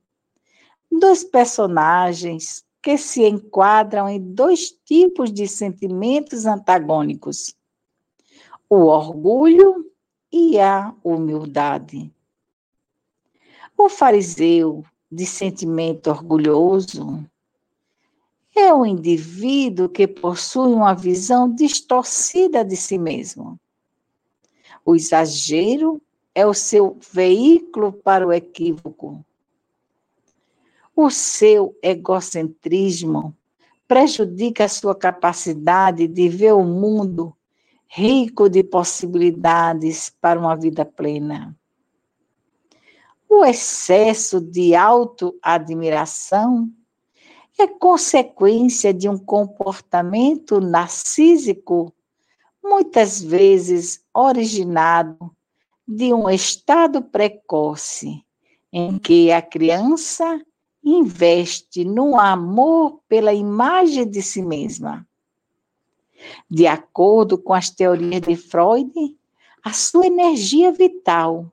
dois personagens que se enquadram em dois tipos de sentimentos antagônicos: o orgulho e a humildade. O fariseu de sentimento orgulhoso é o indivíduo que possui uma visão distorcida de si mesmo. O exagero é o seu veículo para o equívoco. O seu egocentrismo prejudica a sua capacidade de ver o mundo rico de possibilidades para uma vida plena. O excesso de autoadmiração é consequência de um comportamento narcísico, muitas vezes originado de um estado precoce, em que a criança investe no amor pela imagem de si mesma. De acordo com as teorias de Freud, a sua energia vital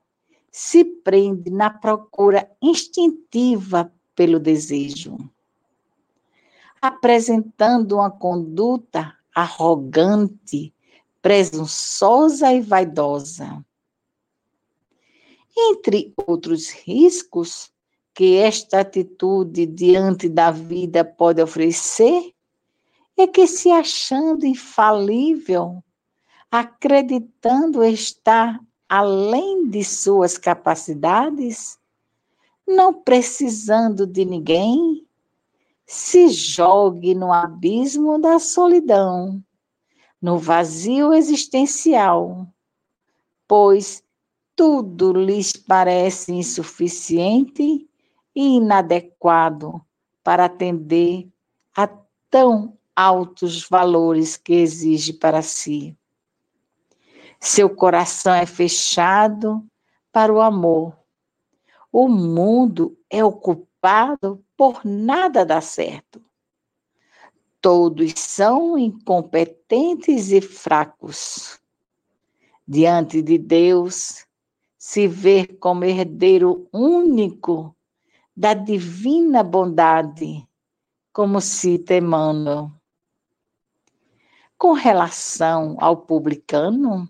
se prende na procura instintiva pelo desejo apresentando uma conduta arrogante, presunçosa e vaidosa. Entre outros riscos que esta atitude diante da vida pode oferecer, é que, se achando infalível, acreditando estar além de suas capacidades, não precisando de ninguém, se jogue no abismo da solidão, no vazio existencial, pois tudo lhes parece insuficiente inadequado para atender a tão altos valores que exige para si. Seu coração é fechado para o amor. O mundo é ocupado por nada dá certo. Todos são incompetentes e fracos. Diante de Deus, se ver como herdeiro único da divina bondade, como cita Emmanuel. Com relação ao publicano,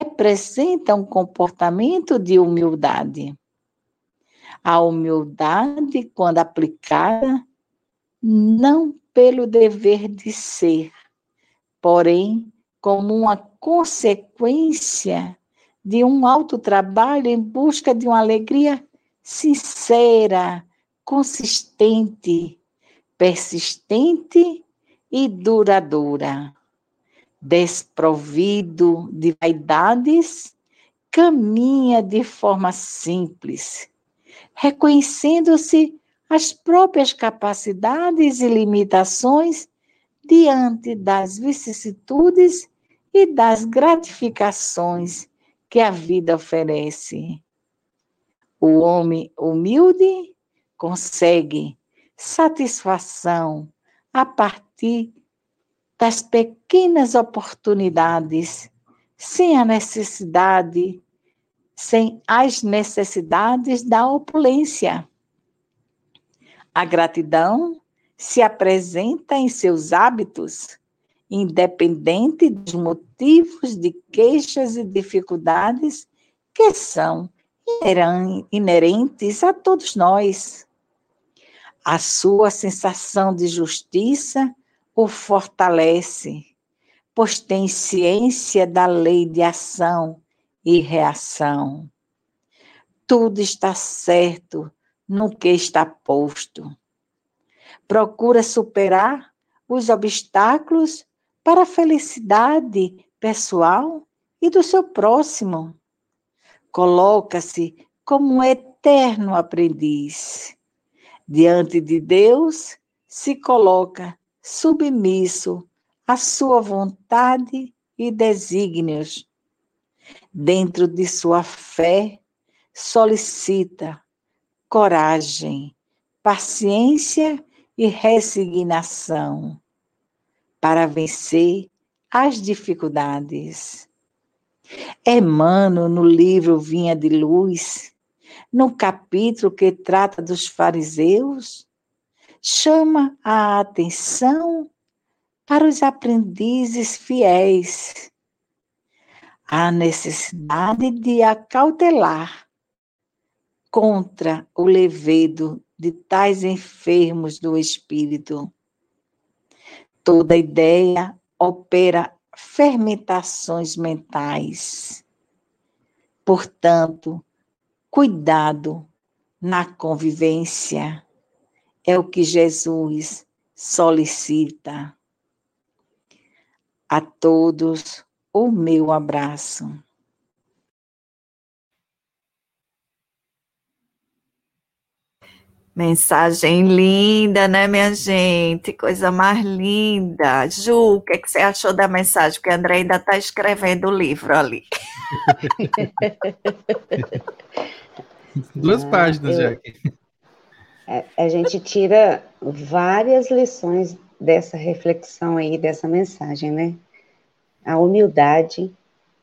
representa um comportamento de humildade a humildade, quando aplicada, não pelo dever de ser, porém como uma consequência de um alto trabalho em busca de uma alegria sincera, consistente, persistente e duradoura. Desprovido de vaidades, caminha de forma simples, reconhecendo-se as próprias capacidades e limitações diante das vicissitudes e das gratificações que a vida oferece. O homem humilde consegue satisfação a partir das pequenas oportunidades, sem a necessidade, sem as necessidades da opulência. A gratidão se apresenta em seus hábitos, independente dos motivos de queixas e dificuldades que são inerentes a todos nós. A sua sensação de justiça o fortalece, pois tem ciência da lei de ação e reação. Tudo está certo no que está posto. Procura superar os obstáculos para a felicidade pessoal e do seu próximo. Coloca-se como um eterno aprendiz. Diante de Deus, se coloca submisso à sua vontade e desígnios. Dentro de sua fé, solicita coragem, paciência e resignação para vencer as dificuldades. Emmanuel, no livro Vinha de Luz, no capítulo que trata dos fariseus, chama a atenção para os aprendizes fiéis, a necessidade de acautelar contra o levedo de tais enfermos do espírito. Toda ideia opera fermentações mentais. Portanto, cuidado na convivência é o que Jesus solicita. A todos o meu abraço. Mensagem linda, né, minha gente? Coisa mais linda. Ju, o que, é que você achou da mensagem? Porque a André ainda está escrevendo o livro ali. Duas ah, páginas, eu, Jack. A, a gente tira várias lições dessa reflexão aí, dessa mensagem, né? A humildade,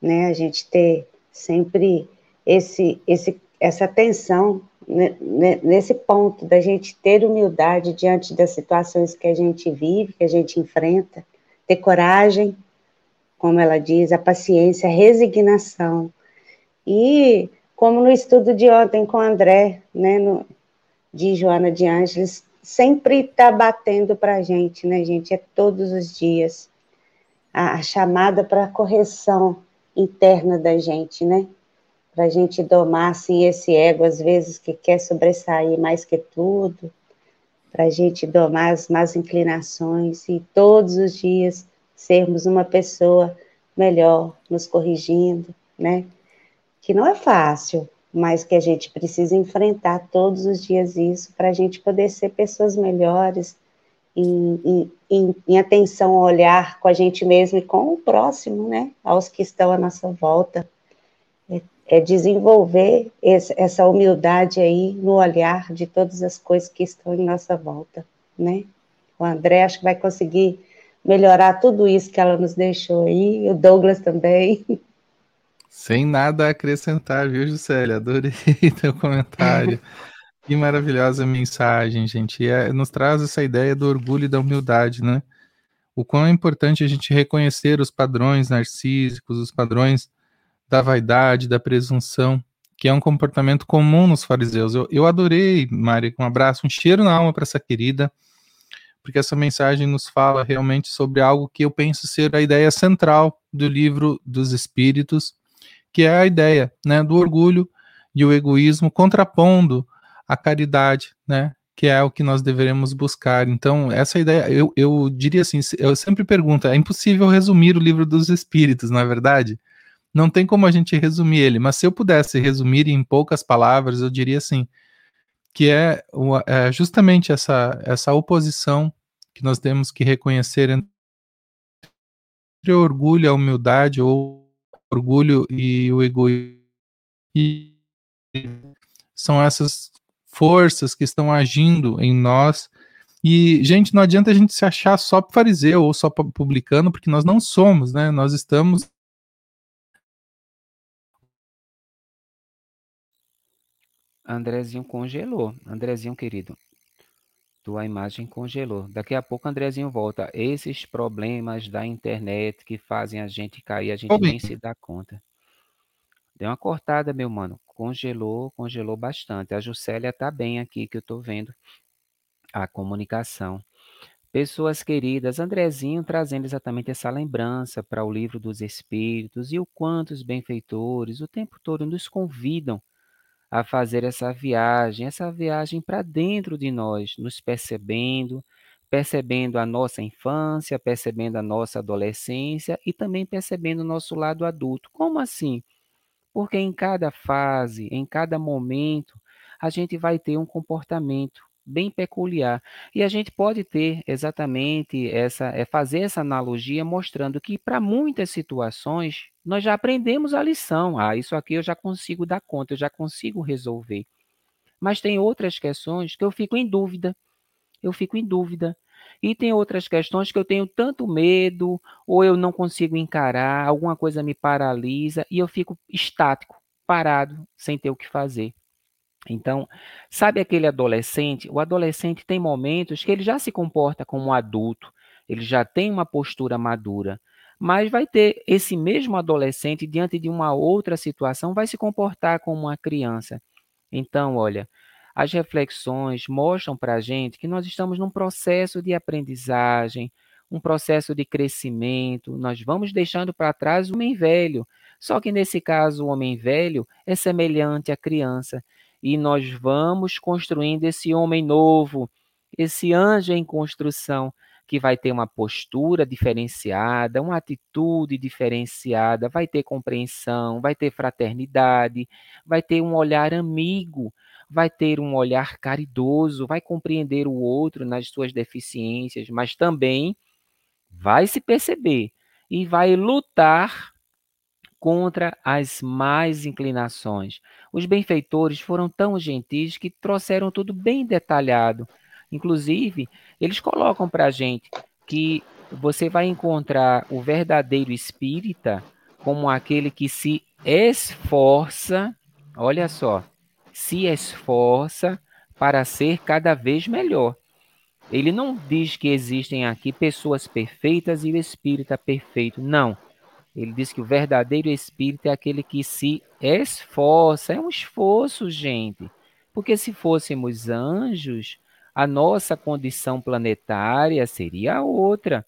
né? A gente ter sempre esse, esse, essa atenção nesse ponto da gente ter humildade diante das situações que a gente vive, que a gente enfrenta, ter coragem, como ela diz, a paciência, a resignação. E como no estudo de ontem com o André, né, no, de Joana de Ângeles, sempre está batendo para a gente, né, gente? É todos os dias a, a chamada para a correção interna da gente, né? Para a gente domar assim, esse ego, às vezes, que quer sobressair mais que tudo, para a gente domar as más inclinações e todos os dias sermos uma pessoa melhor, nos corrigindo, né? Que não é fácil, mas que a gente precisa enfrentar todos os dias isso para a gente poder ser pessoas melhores, em, em, em, em, atenção ao olhar com a gente mesmo e com o próximo, né? Aos que estão à nossa volta é desenvolver esse, essa humildade aí no olhar de todas as coisas que estão em nossa volta, né? O André acho que vai conseguir melhorar tudo isso que ela nos deixou aí, o Douglas também. Sem nada a acrescentar, viu, Juscelia? Adorei teu comentário. que maravilhosa mensagem, gente. E é, nos traz essa ideia do orgulho e da humildade, né? O quão é importante a gente reconhecer os padrões narcísicos, os padrões da vaidade, da presunção, que é um comportamento comum nos fariseus. Eu, eu adorei, Mari, um abraço, um cheiro na alma para essa querida, porque essa mensagem nos fala realmente sobre algo que eu penso ser a ideia central do livro dos Espíritos, que é a ideia né, do orgulho e o egoísmo contrapondo a caridade, né, que é o que nós deveremos buscar. Então, essa ideia, eu, eu diria assim, eu sempre pergunto, é impossível resumir o livro dos Espíritos, não é verdade? Não tem como a gente resumir ele, mas se eu pudesse resumir em poucas palavras, eu diria assim, que é, é justamente essa, essa oposição que nós temos que reconhecer entre o orgulho e a humildade, ou orgulho e o egoísmo. São essas forças que estão agindo em nós. E, gente, não adianta a gente se achar só fariseu ou só publicano, porque nós não somos, né? Nós estamos. Andrezinho congelou. Andrezinho, querido, tua imagem congelou. Daqui a pouco Andrezinho volta. Esses problemas da internet que fazem a gente cair, a gente nem se dá conta. Deu uma cortada, meu mano. Congelou, congelou bastante. A Juscelia tá bem aqui, que eu tô vendo a comunicação. Pessoas queridas, Andrezinho trazendo exatamente essa lembrança para o livro dos Espíritos e o quanto os benfeitores o tempo todo nos convidam a fazer essa viagem, essa viagem para dentro de nós, nos percebendo, percebendo a nossa infância, percebendo a nossa adolescência e também percebendo o nosso lado adulto. Como assim? Porque em cada fase, em cada momento, a gente vai ter um comportamento bem peculiar. E a gente pode ter exatamente essa, é fazer essa analogia mostrando que para muitas situações nós já aprendemos a lição. Ah, isso aqui eu já consigo dar conta, eu já consigo resolver. Mas tem outras questões que eu fico em dúvida. Eu fico em dúvida. E tem outras questões que eu tenho tanto medo, ou eu não consigo encarar, alguma coisa me paralisa e eu fico estático, parado, sem ter o que fazer. Então, sabe aquele adolescente? O adolescente tem momentos que ele já se comporta como um adulto, ele já tem uma postura madura, mas vai ter esse mesmo adolescente diante de uma outra situação vai se comportar como uma criança. Então, olha, as reflexões mostram para a gente que nós estamos num processo de aprendizagem, um processo de crescimento. Nós vamos deixando para trás o homem velho. Só que nesse caso, o homem velho é semelhante à criança e nós vamos construindo esse homem novo, esse anjo em construção, que vai ter uma postura diferenciada, uma atitude diferenciada, vai ter compreensão, vai ter fraternidade, vai ter um olhar amigo, vai ter um olhar caridoso, vai compreender o outro nas suas deficiências, mas também vai se perceber e vai lutar contra as más inclinações. Os benfeitores foram tão gentis que trouxeram tudo bem detalhado. Inclusive, eles colocam para a gente que você vai encontrar o verdadeiro espírita como aquele que se esforça, olha só, se esforça para ser cada vez melhor. Ele não diz que existem aqui pessoas perfeitas e o espírita perfeito. Não. Ele diz que o verdadeiro espírito é aquele que se esforça. É um esforço, gente. Porque se fôssemos anjos, a nossa condição planetária seria outra.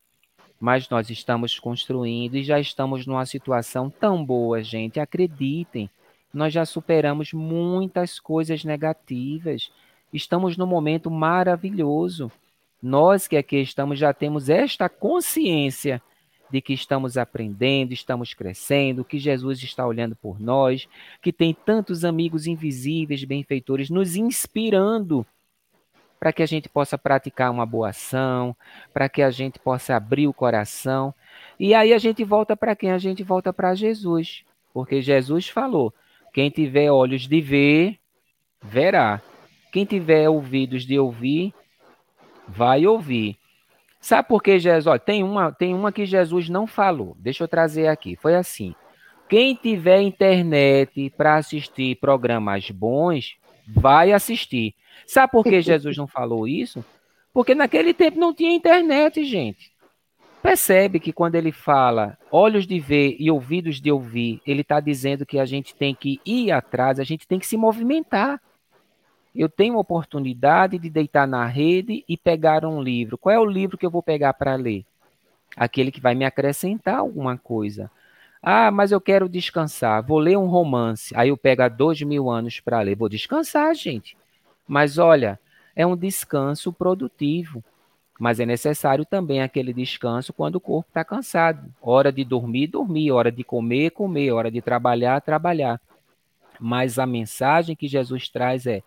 Mas nós estamos construindo e já estamos numa situação tão boa, gente. Acreditem, nós já superamos muitas coisas negativas. Estamos num momento maravilhoso. Nós que aqui estamos já temos esta consciência de que estamos aprendendo, estamos crescendo, que Jesus está olhando por nós, que tem tantos amigos invisíveis, benfeitores, nos inspirando para que a gente possa praticar uma boa ação, para que a gente possa abrir o coração. E aí a gente volta para quem? A gente volta para Jesus, porque Jesus falou: quem tiver olhos de ver, verá. Quem tiver ouvidos de ouvir, vai ouvir. Sabe por que Jesus? Olha, tem uma, tem uma que Jesus não falou. Deixa eu trazer aqui. Foi assim: quem tiver internet para assistir programas bons, vai assistir. Sabe por que Jesus não falou isso? Porque naquele tempo não tinha internet, gente. Percebe que quando ele fala olhos de ver e ouvidos de ouvir, ele está dizendo que a gente tem que ir atrás, a gente tem que se movimentar eu tenho a oportunidade de deitar na rede e pegar um livro. Qual é o livro que eu vou pegar para ler? Aquele que vai me acrescentar alguma coisa. Ah, mas eu quero descansar, vou ler um romance. Aí eu pego dois mil anos para ler. Vou descansar, gente. Mas olha, é um descanso produtivo. Mas é necessário também aquele descanso quando o corpo está cansado. Hora de dormir, dormir. Hora de comer, comer. Hora de trabalhar, trabalhar. Mas a mensagem que Jesus traz é: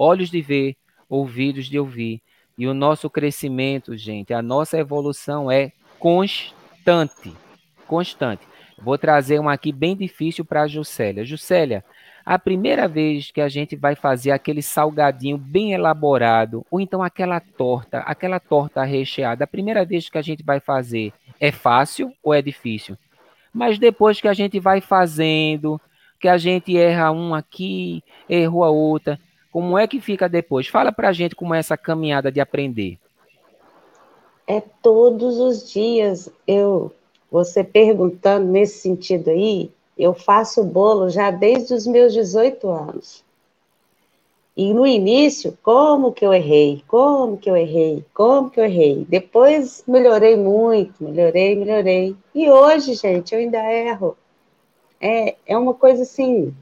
olhos de ver, ouvidos de ouvir. E o nosso crescimento, gente, a nossa evolução é constante. Constante. Vou trazer uma aqui bem difícil para a Juscelia. Juscelia, a primeira vez que a gente vai fazer aquele salgadinho bem elaborado, ou então aquela torta, aquela torta recheada, a primeira vez que a gente vai fazer, é fácil ou é difícil? Mas depois que a gente vai fazendo, que a gente erra um aqui, errou a outra, como é que fica depois? Fala pra gente como é essa caminhada de aprender. É todos os dias eu você perguntando nesse sentido aí, eu faço bolo já desde os meus 18 anos. E no início, como que eu errei? Como que eu errei? Como que eu errei? Depois melhorei muito, melhorei, melhorei. E hoje, gente, eu ainda erro. É, é uma coisa assim,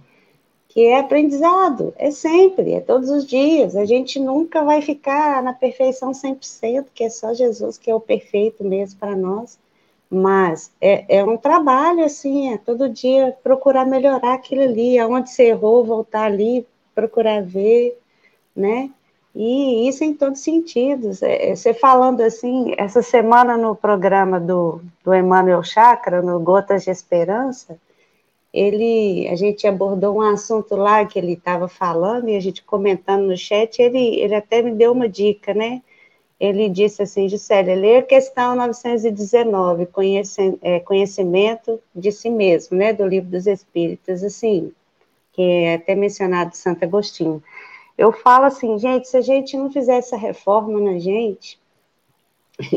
que é aprendizado, é sempre, é todos os dias. A gente nunca vai ficar na perfeição 100%, que é só Jesus que é o perfeito mesmo para nós. Mas é, é um trabalho, assim, é todo dia procurar melhorar aquilo ali, aonde você errou, voltar ali, procurar ver, né? E isso em todos os sentidos. É, é você falando assim, essa semana no programa do, do Emmanuel Chakra, no Gotas de Esperança, ele, a gente abordou um assunto lá que ele estava falando e a gente comentando no chat, ele, ele até me deu uma dica, né? ele disse assim, Gisele, a questão 919, conhece, é, conhecimento de si mesmo, né, do livro dos Espíritos, assim, que é até mencionado Santo Agostinho. Eu falo assim, gente, se a gente não fizer essa reforma na gente,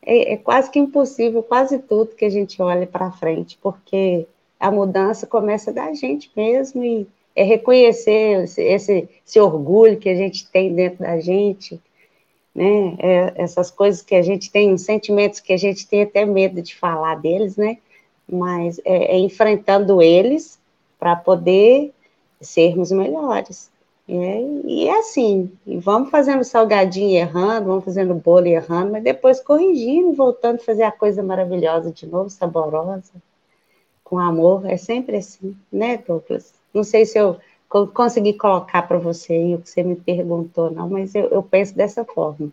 é, é quase que impossível, quase tudo que a gente olha para frente, porque a mudança começa da gente mesmo e é reconhecer esse, esse, esse orgulho que a gente tem dentro da gente, né? É, essas coisas que a gente tem, sentimentos que a gente tem até medo de falar deles, né? Mas é, é enfrentando eles para poder sermos melhores. É, e é assim, e vamos fazendo salgadinho errando, vamos fazendo bolo errando, mas depois corrigindo e voltando a fazer a coisa maravilhosa de novo, saborosa, com amor. É sempre assim, né, Douglas? Não sei se eu consegui colocar para você aí o que você me perguntou, não, mas eu, eu penso dessa forma.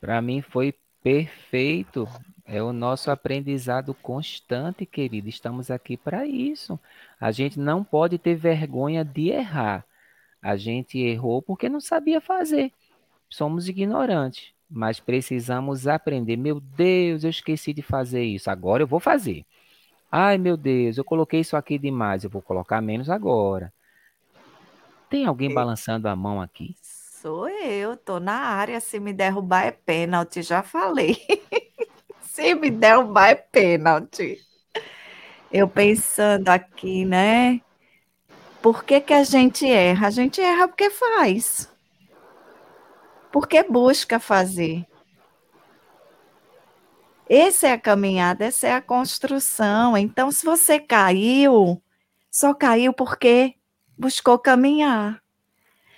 Para mim foi perfeito. É o nosso aprendizado constante, querido. Estamos aqui para isso. A gente não pode ter vergonha de errar. A gente errou porque não sabia fazer. Somos ignorantes, mas precisamos aprender. Meu Deus, eu esqueci de fazer isso. Agora eu vou fazer. Ai, meu Deus, eu coloquei isso aqui demais, eu vou colocar menos agora. Tem alguém balançando a mão aqui? Sou eu, tô na área. Se me derrubar é pênalti, já falei. Se me derrubar é pênalti. Eu pensando aqui, né? Por que, que a gente erra? A gente erra porque faz. Porque busca fazer. Essa é a caminhada, essa é a construção. Então, se você caiu, só caiu porque buscou caminhar.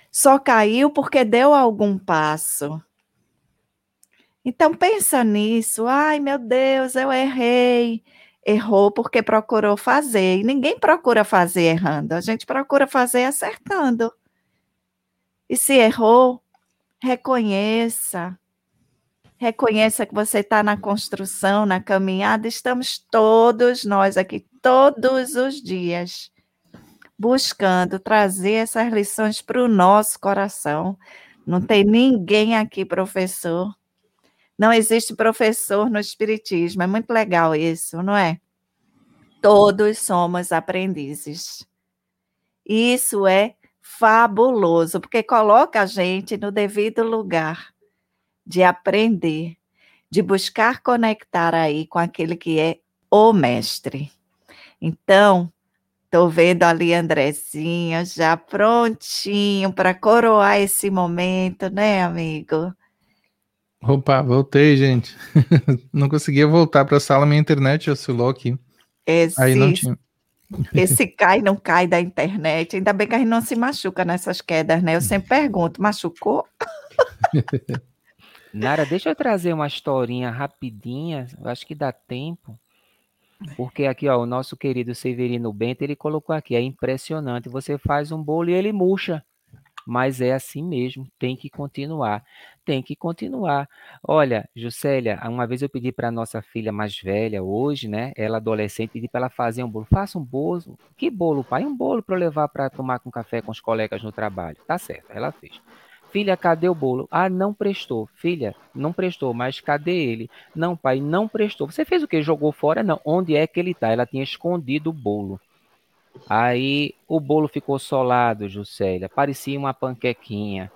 Só caiu porque deu algum passo. Então pensa nisso. Ai, meu Deus, eu errei. Errou porque procurou fazer. E ninguém procura fazer errando. A gente procura fazer acertando. E se errou, reconheça. Reconheça que você está na construção, na caminhada. Estamos todos nós aqui, todos os dias, buscando trazer essas lições para o nosso coração. Não tem ninguém aqui, professor. Não existe professor no Espiritismo. É muito legal isso, não é? Todos somos aprendizes. Isso é fabuloso, porque coloca a gente no devido lugar de aprender, de buscar conectar aí com aquele que é o mestre. Então, estou vendo ali Andrezinho já prontinho para coroar esse momento, né, amigo? Opa, voltei, gente. Não conseguia voltar para a sala, minha internet oscilou aqui. Esse, Aí não tinha. esse cai, não cai da internet. Ainda bem que a gente não se machuca nessas quedas, né? Eu sempre pergunto, machucou? Nara, deixa eu trazer uma historinha rapidinha, eu acho que dá tempo. Porque aqui, ó, o nosso querido Severino Bento, ele colocou aqui, é impressionante, você faz um bolo e ele murcha. Mas é assim mesmo, tem que continuar, tem que continuar. Olha, Juscelia, uma vez eu pedi para nossa filha mais velha, hoje, né, ela adolescente, pedi para ela fazer um bolo. Faça um bolo. Que bolo, pai? Um bolo para levar para tomar com café com os colegas no trabalho. Tá certo, ela fez. Filha, cadê o bolo? Ah, não prestou. Filha, não prestou, mas cadê ele? Não, pai, não prestou. Você fez o quê? Jogou fora? Não. Onde é que ele tá? Ela tinha escondido o bolo. Aí o bolo ficou solado, Juscelia. Parecia uma panquequinha.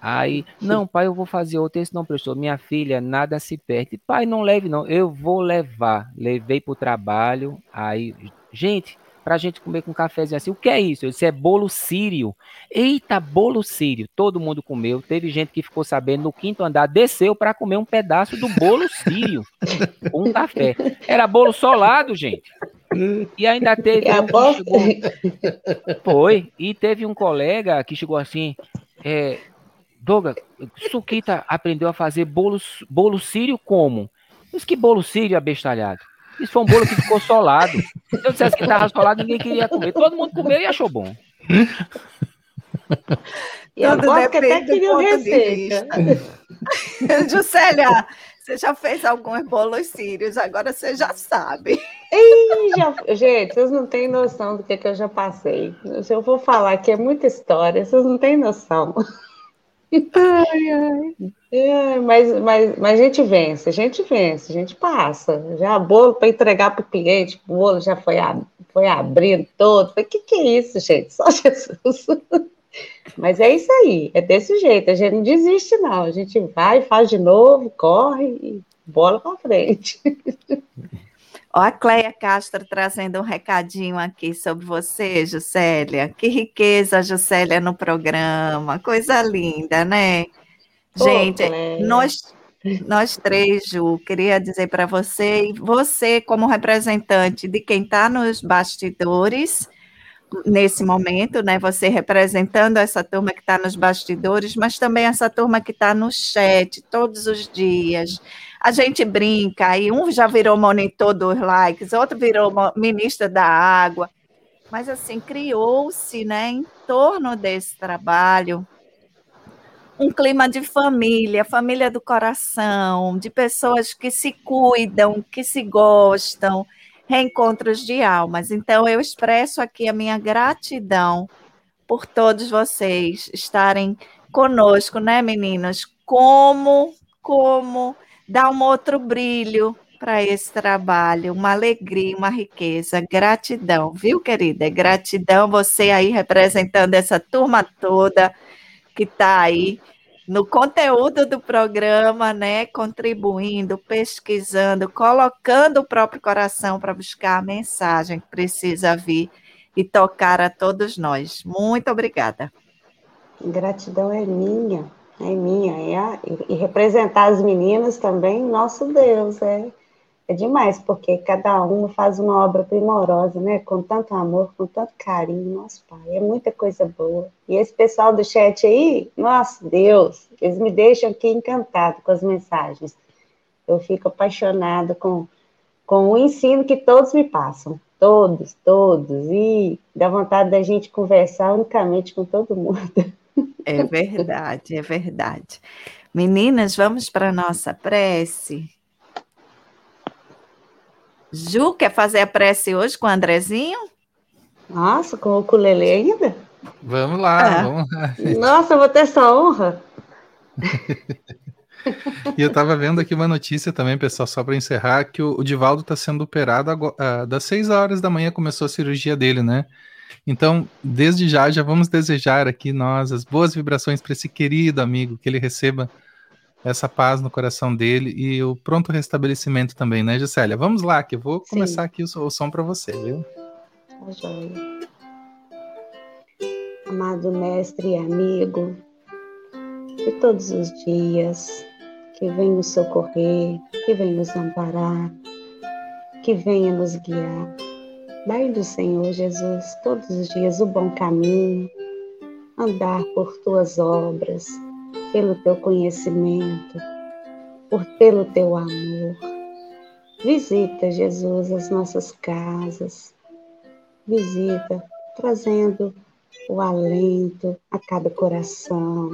Aí, não, pai, eu vou fazer outro. Esse não prestou. Minha filha, nada se perde. Pai, não leve, não. Eu vou levar. Levei pro trabalho. Aí, gente, para a gente comer com um cafezinho assim. O que é isso? Eu disse, é bolo sírio. Eita, bolo sírio. Todo mundo comeu. Teve gente que ficou sabendo no quinto andar, desceu para comer um pedaço do bolo sírio. um café. Era bolo solado, gente. E ainda teve. É Um chegou... Foi. E teve um colega que chegou assim. É, Douglas, Suquita aprendeu a fazer bolo, bolo sírio como? Mas que bolo sírio abestalhado? Isso foi um bolo que ficou solado. Se eu dissesse que estava solado, ninguém queria comer. Todo mundo comeu e achou bom. E eu gosto que até queria receita. Juscelia, você já fez alguns bolos sírios, agora você já sabe. Ih, já- Gente, vocês não têm noção do que, que eu já passei. Se eu for falar que é muita história, vocês não têm noção. É, mas, mas, mas a gente vence, a gente vence, a gente passa. Já bolo para entregar para o cliente, o bolo já foi, ab- foi abrindo todo. Falei, que que é isso, gente? Só Jesus. Mas é isso aí, é desse jeito. A gente não desiste, não. A gente vai, faz de novo, corre e bola para frente. Ó, a Cleia Castro trazendo um recadinho aqui sobre você, Juscelia. Que riqueza, Juscelia, no programa. Coisa linda, né? Gente, nós, nós três, Ju, queria dizer para você, e você como representante de quem está nos bastidores, nesse momento, né? Você representando essa turma que está nos bastidores, mas também essa turma que está no chat todos os dias. A gente brinca, aí um já virou monitor dos likes, outro virou ministra da água. Mas assim, criou-se, né, em torno desse trabalho, um clima de família, família do coração, de pessoas que se cuidam, que se gostam, reencontros de almas. Então, eu expresso aqui a minha gratidão por todos vocês estarem conosco, né, meninas? Como, como dar um outro brilho para esse trabalho, uma alegria, uma riqueza, gratidão, viu, querida? Gratidão você aí representando essa turma toda que está aí no conteúdo do programa, né, contribuindo, pesquisando, colocando o próprio coração para buscar a mensagem que precisa vir e tocar a todos nós. Muito obrigada. Gratidão é minha, é minha. É a- e, representar as meninas também, nosso Deus, é, é demais, porque cada uma faz uma obra primorosa, né? Com tanto amor, com tanto carinho, nosso pai, é muita coisa boa. E esse pessoal do chat aí, nosso Deus, eles me deixam aqui encantado com as mensagens. Eu fico apaixonada com, com o ensino que todos me passam. Todos, todos. E dá vontade da gente conversar unicamente com todo mundo. É verdade, é verdade. Meninas, vamos para a nossa prece. Ju, quer fazer a prece hoje com o Andrezinho? Nossa, com o ukulele ainda? Vamos lá, Ah. vamos lá. Nossa, eu vou ter essa honra. E eu tava vendo aqui uma notícia também, pessoal, só para encerrar, que o, o Divaldo tá sendo operado agora, ah, das 6 horas da manhã começou a cirurgia dele, né? Então, desde já, já vamos desejar aqui nós as boas vibrações para esse querido amigo, que ele receba essa paz no coração dele e o pronto restabelecimento também, né, Gisélia? Vamos lá, que eu vou Sim. começar aqui o, o som para você, viu? Tá joia. Amado mestre e amigo, de todos os dias, que vem nos socorrer, que vem nos amparar, que venha nos guiar. Dai do Senhor Jesus todos os dias o bom caminho, andar por tuas obras, pelo teu conhecimento, por pelo teu amor. Visita, Jesus, as nossas casas. Visita, trazendo o alento a cada coração,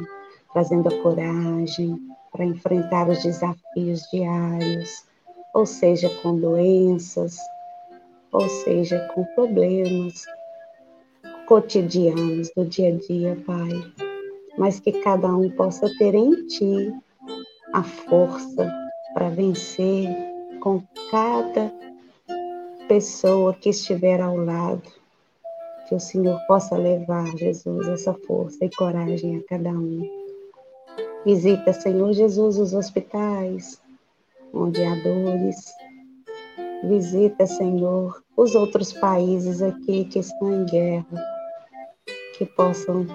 trazendo a coragem para enfrentar os desafios diários, ou seja, com doenças, ou seja, com problemas cotidianos do dia a dia, Pai. Mas que cada um possa ter em Ti a força para vencer com cada pessoa que estiver ao lado. Que o Senhor possa levar, Jesus, essa força e coragem a cada um. Visita, Senhor Jesus, os hospitais onde há dores. Visita, Senhor, os outros países aqui que estão em guerra, que possam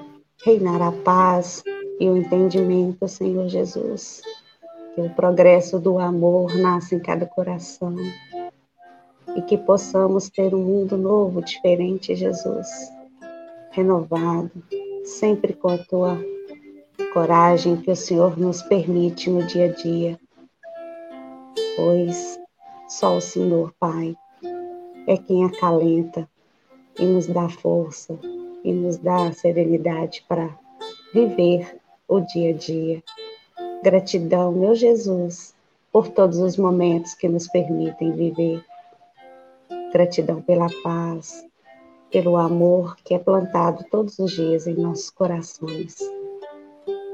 reinar a paz e o entendimento, Senhor Jesus. Que o progresso do amor nasça em cada coração e que possamos ter um mundo novo, diferente, Jesus, renovado, sempre com a tua coragem que o Senhor nos permite no dia a dia. Pois só o Senhor, Pai, é quem acalenta e nos dá força e nos dá serenidade para viver o dia a dia. Gratidão, meu Jesus, por todos os momentos que nos permitem viver. Gratidão pela paz, pelo amor que é plantado todos os dias em nossos corações.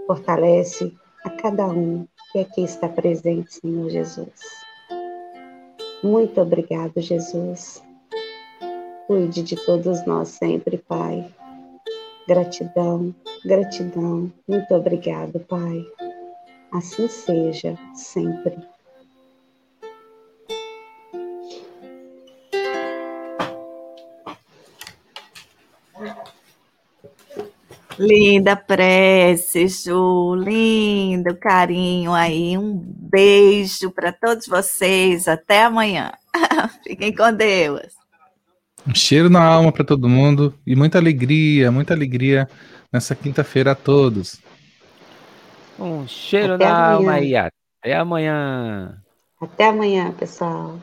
Fortalece a cada um que aqui está presente, Senhor Jesus. Muito obrigado, Jesus. Cuide de todos nós sempre, Pai. Gratidão, gratidão. Muito obrigado, Pai. Assim seja sempre. Linda prece, Ju, lindo carinho aí. Um beijo para todos vocês. Até amanhã. Fiquem com Deus. Um cheiro na alma para todo mundo e muita alegria, muita alegria nessa quinta-feira a todos. Um cheiro Até na amanhã. alma e até amanhã. Até amanhã, pessoal.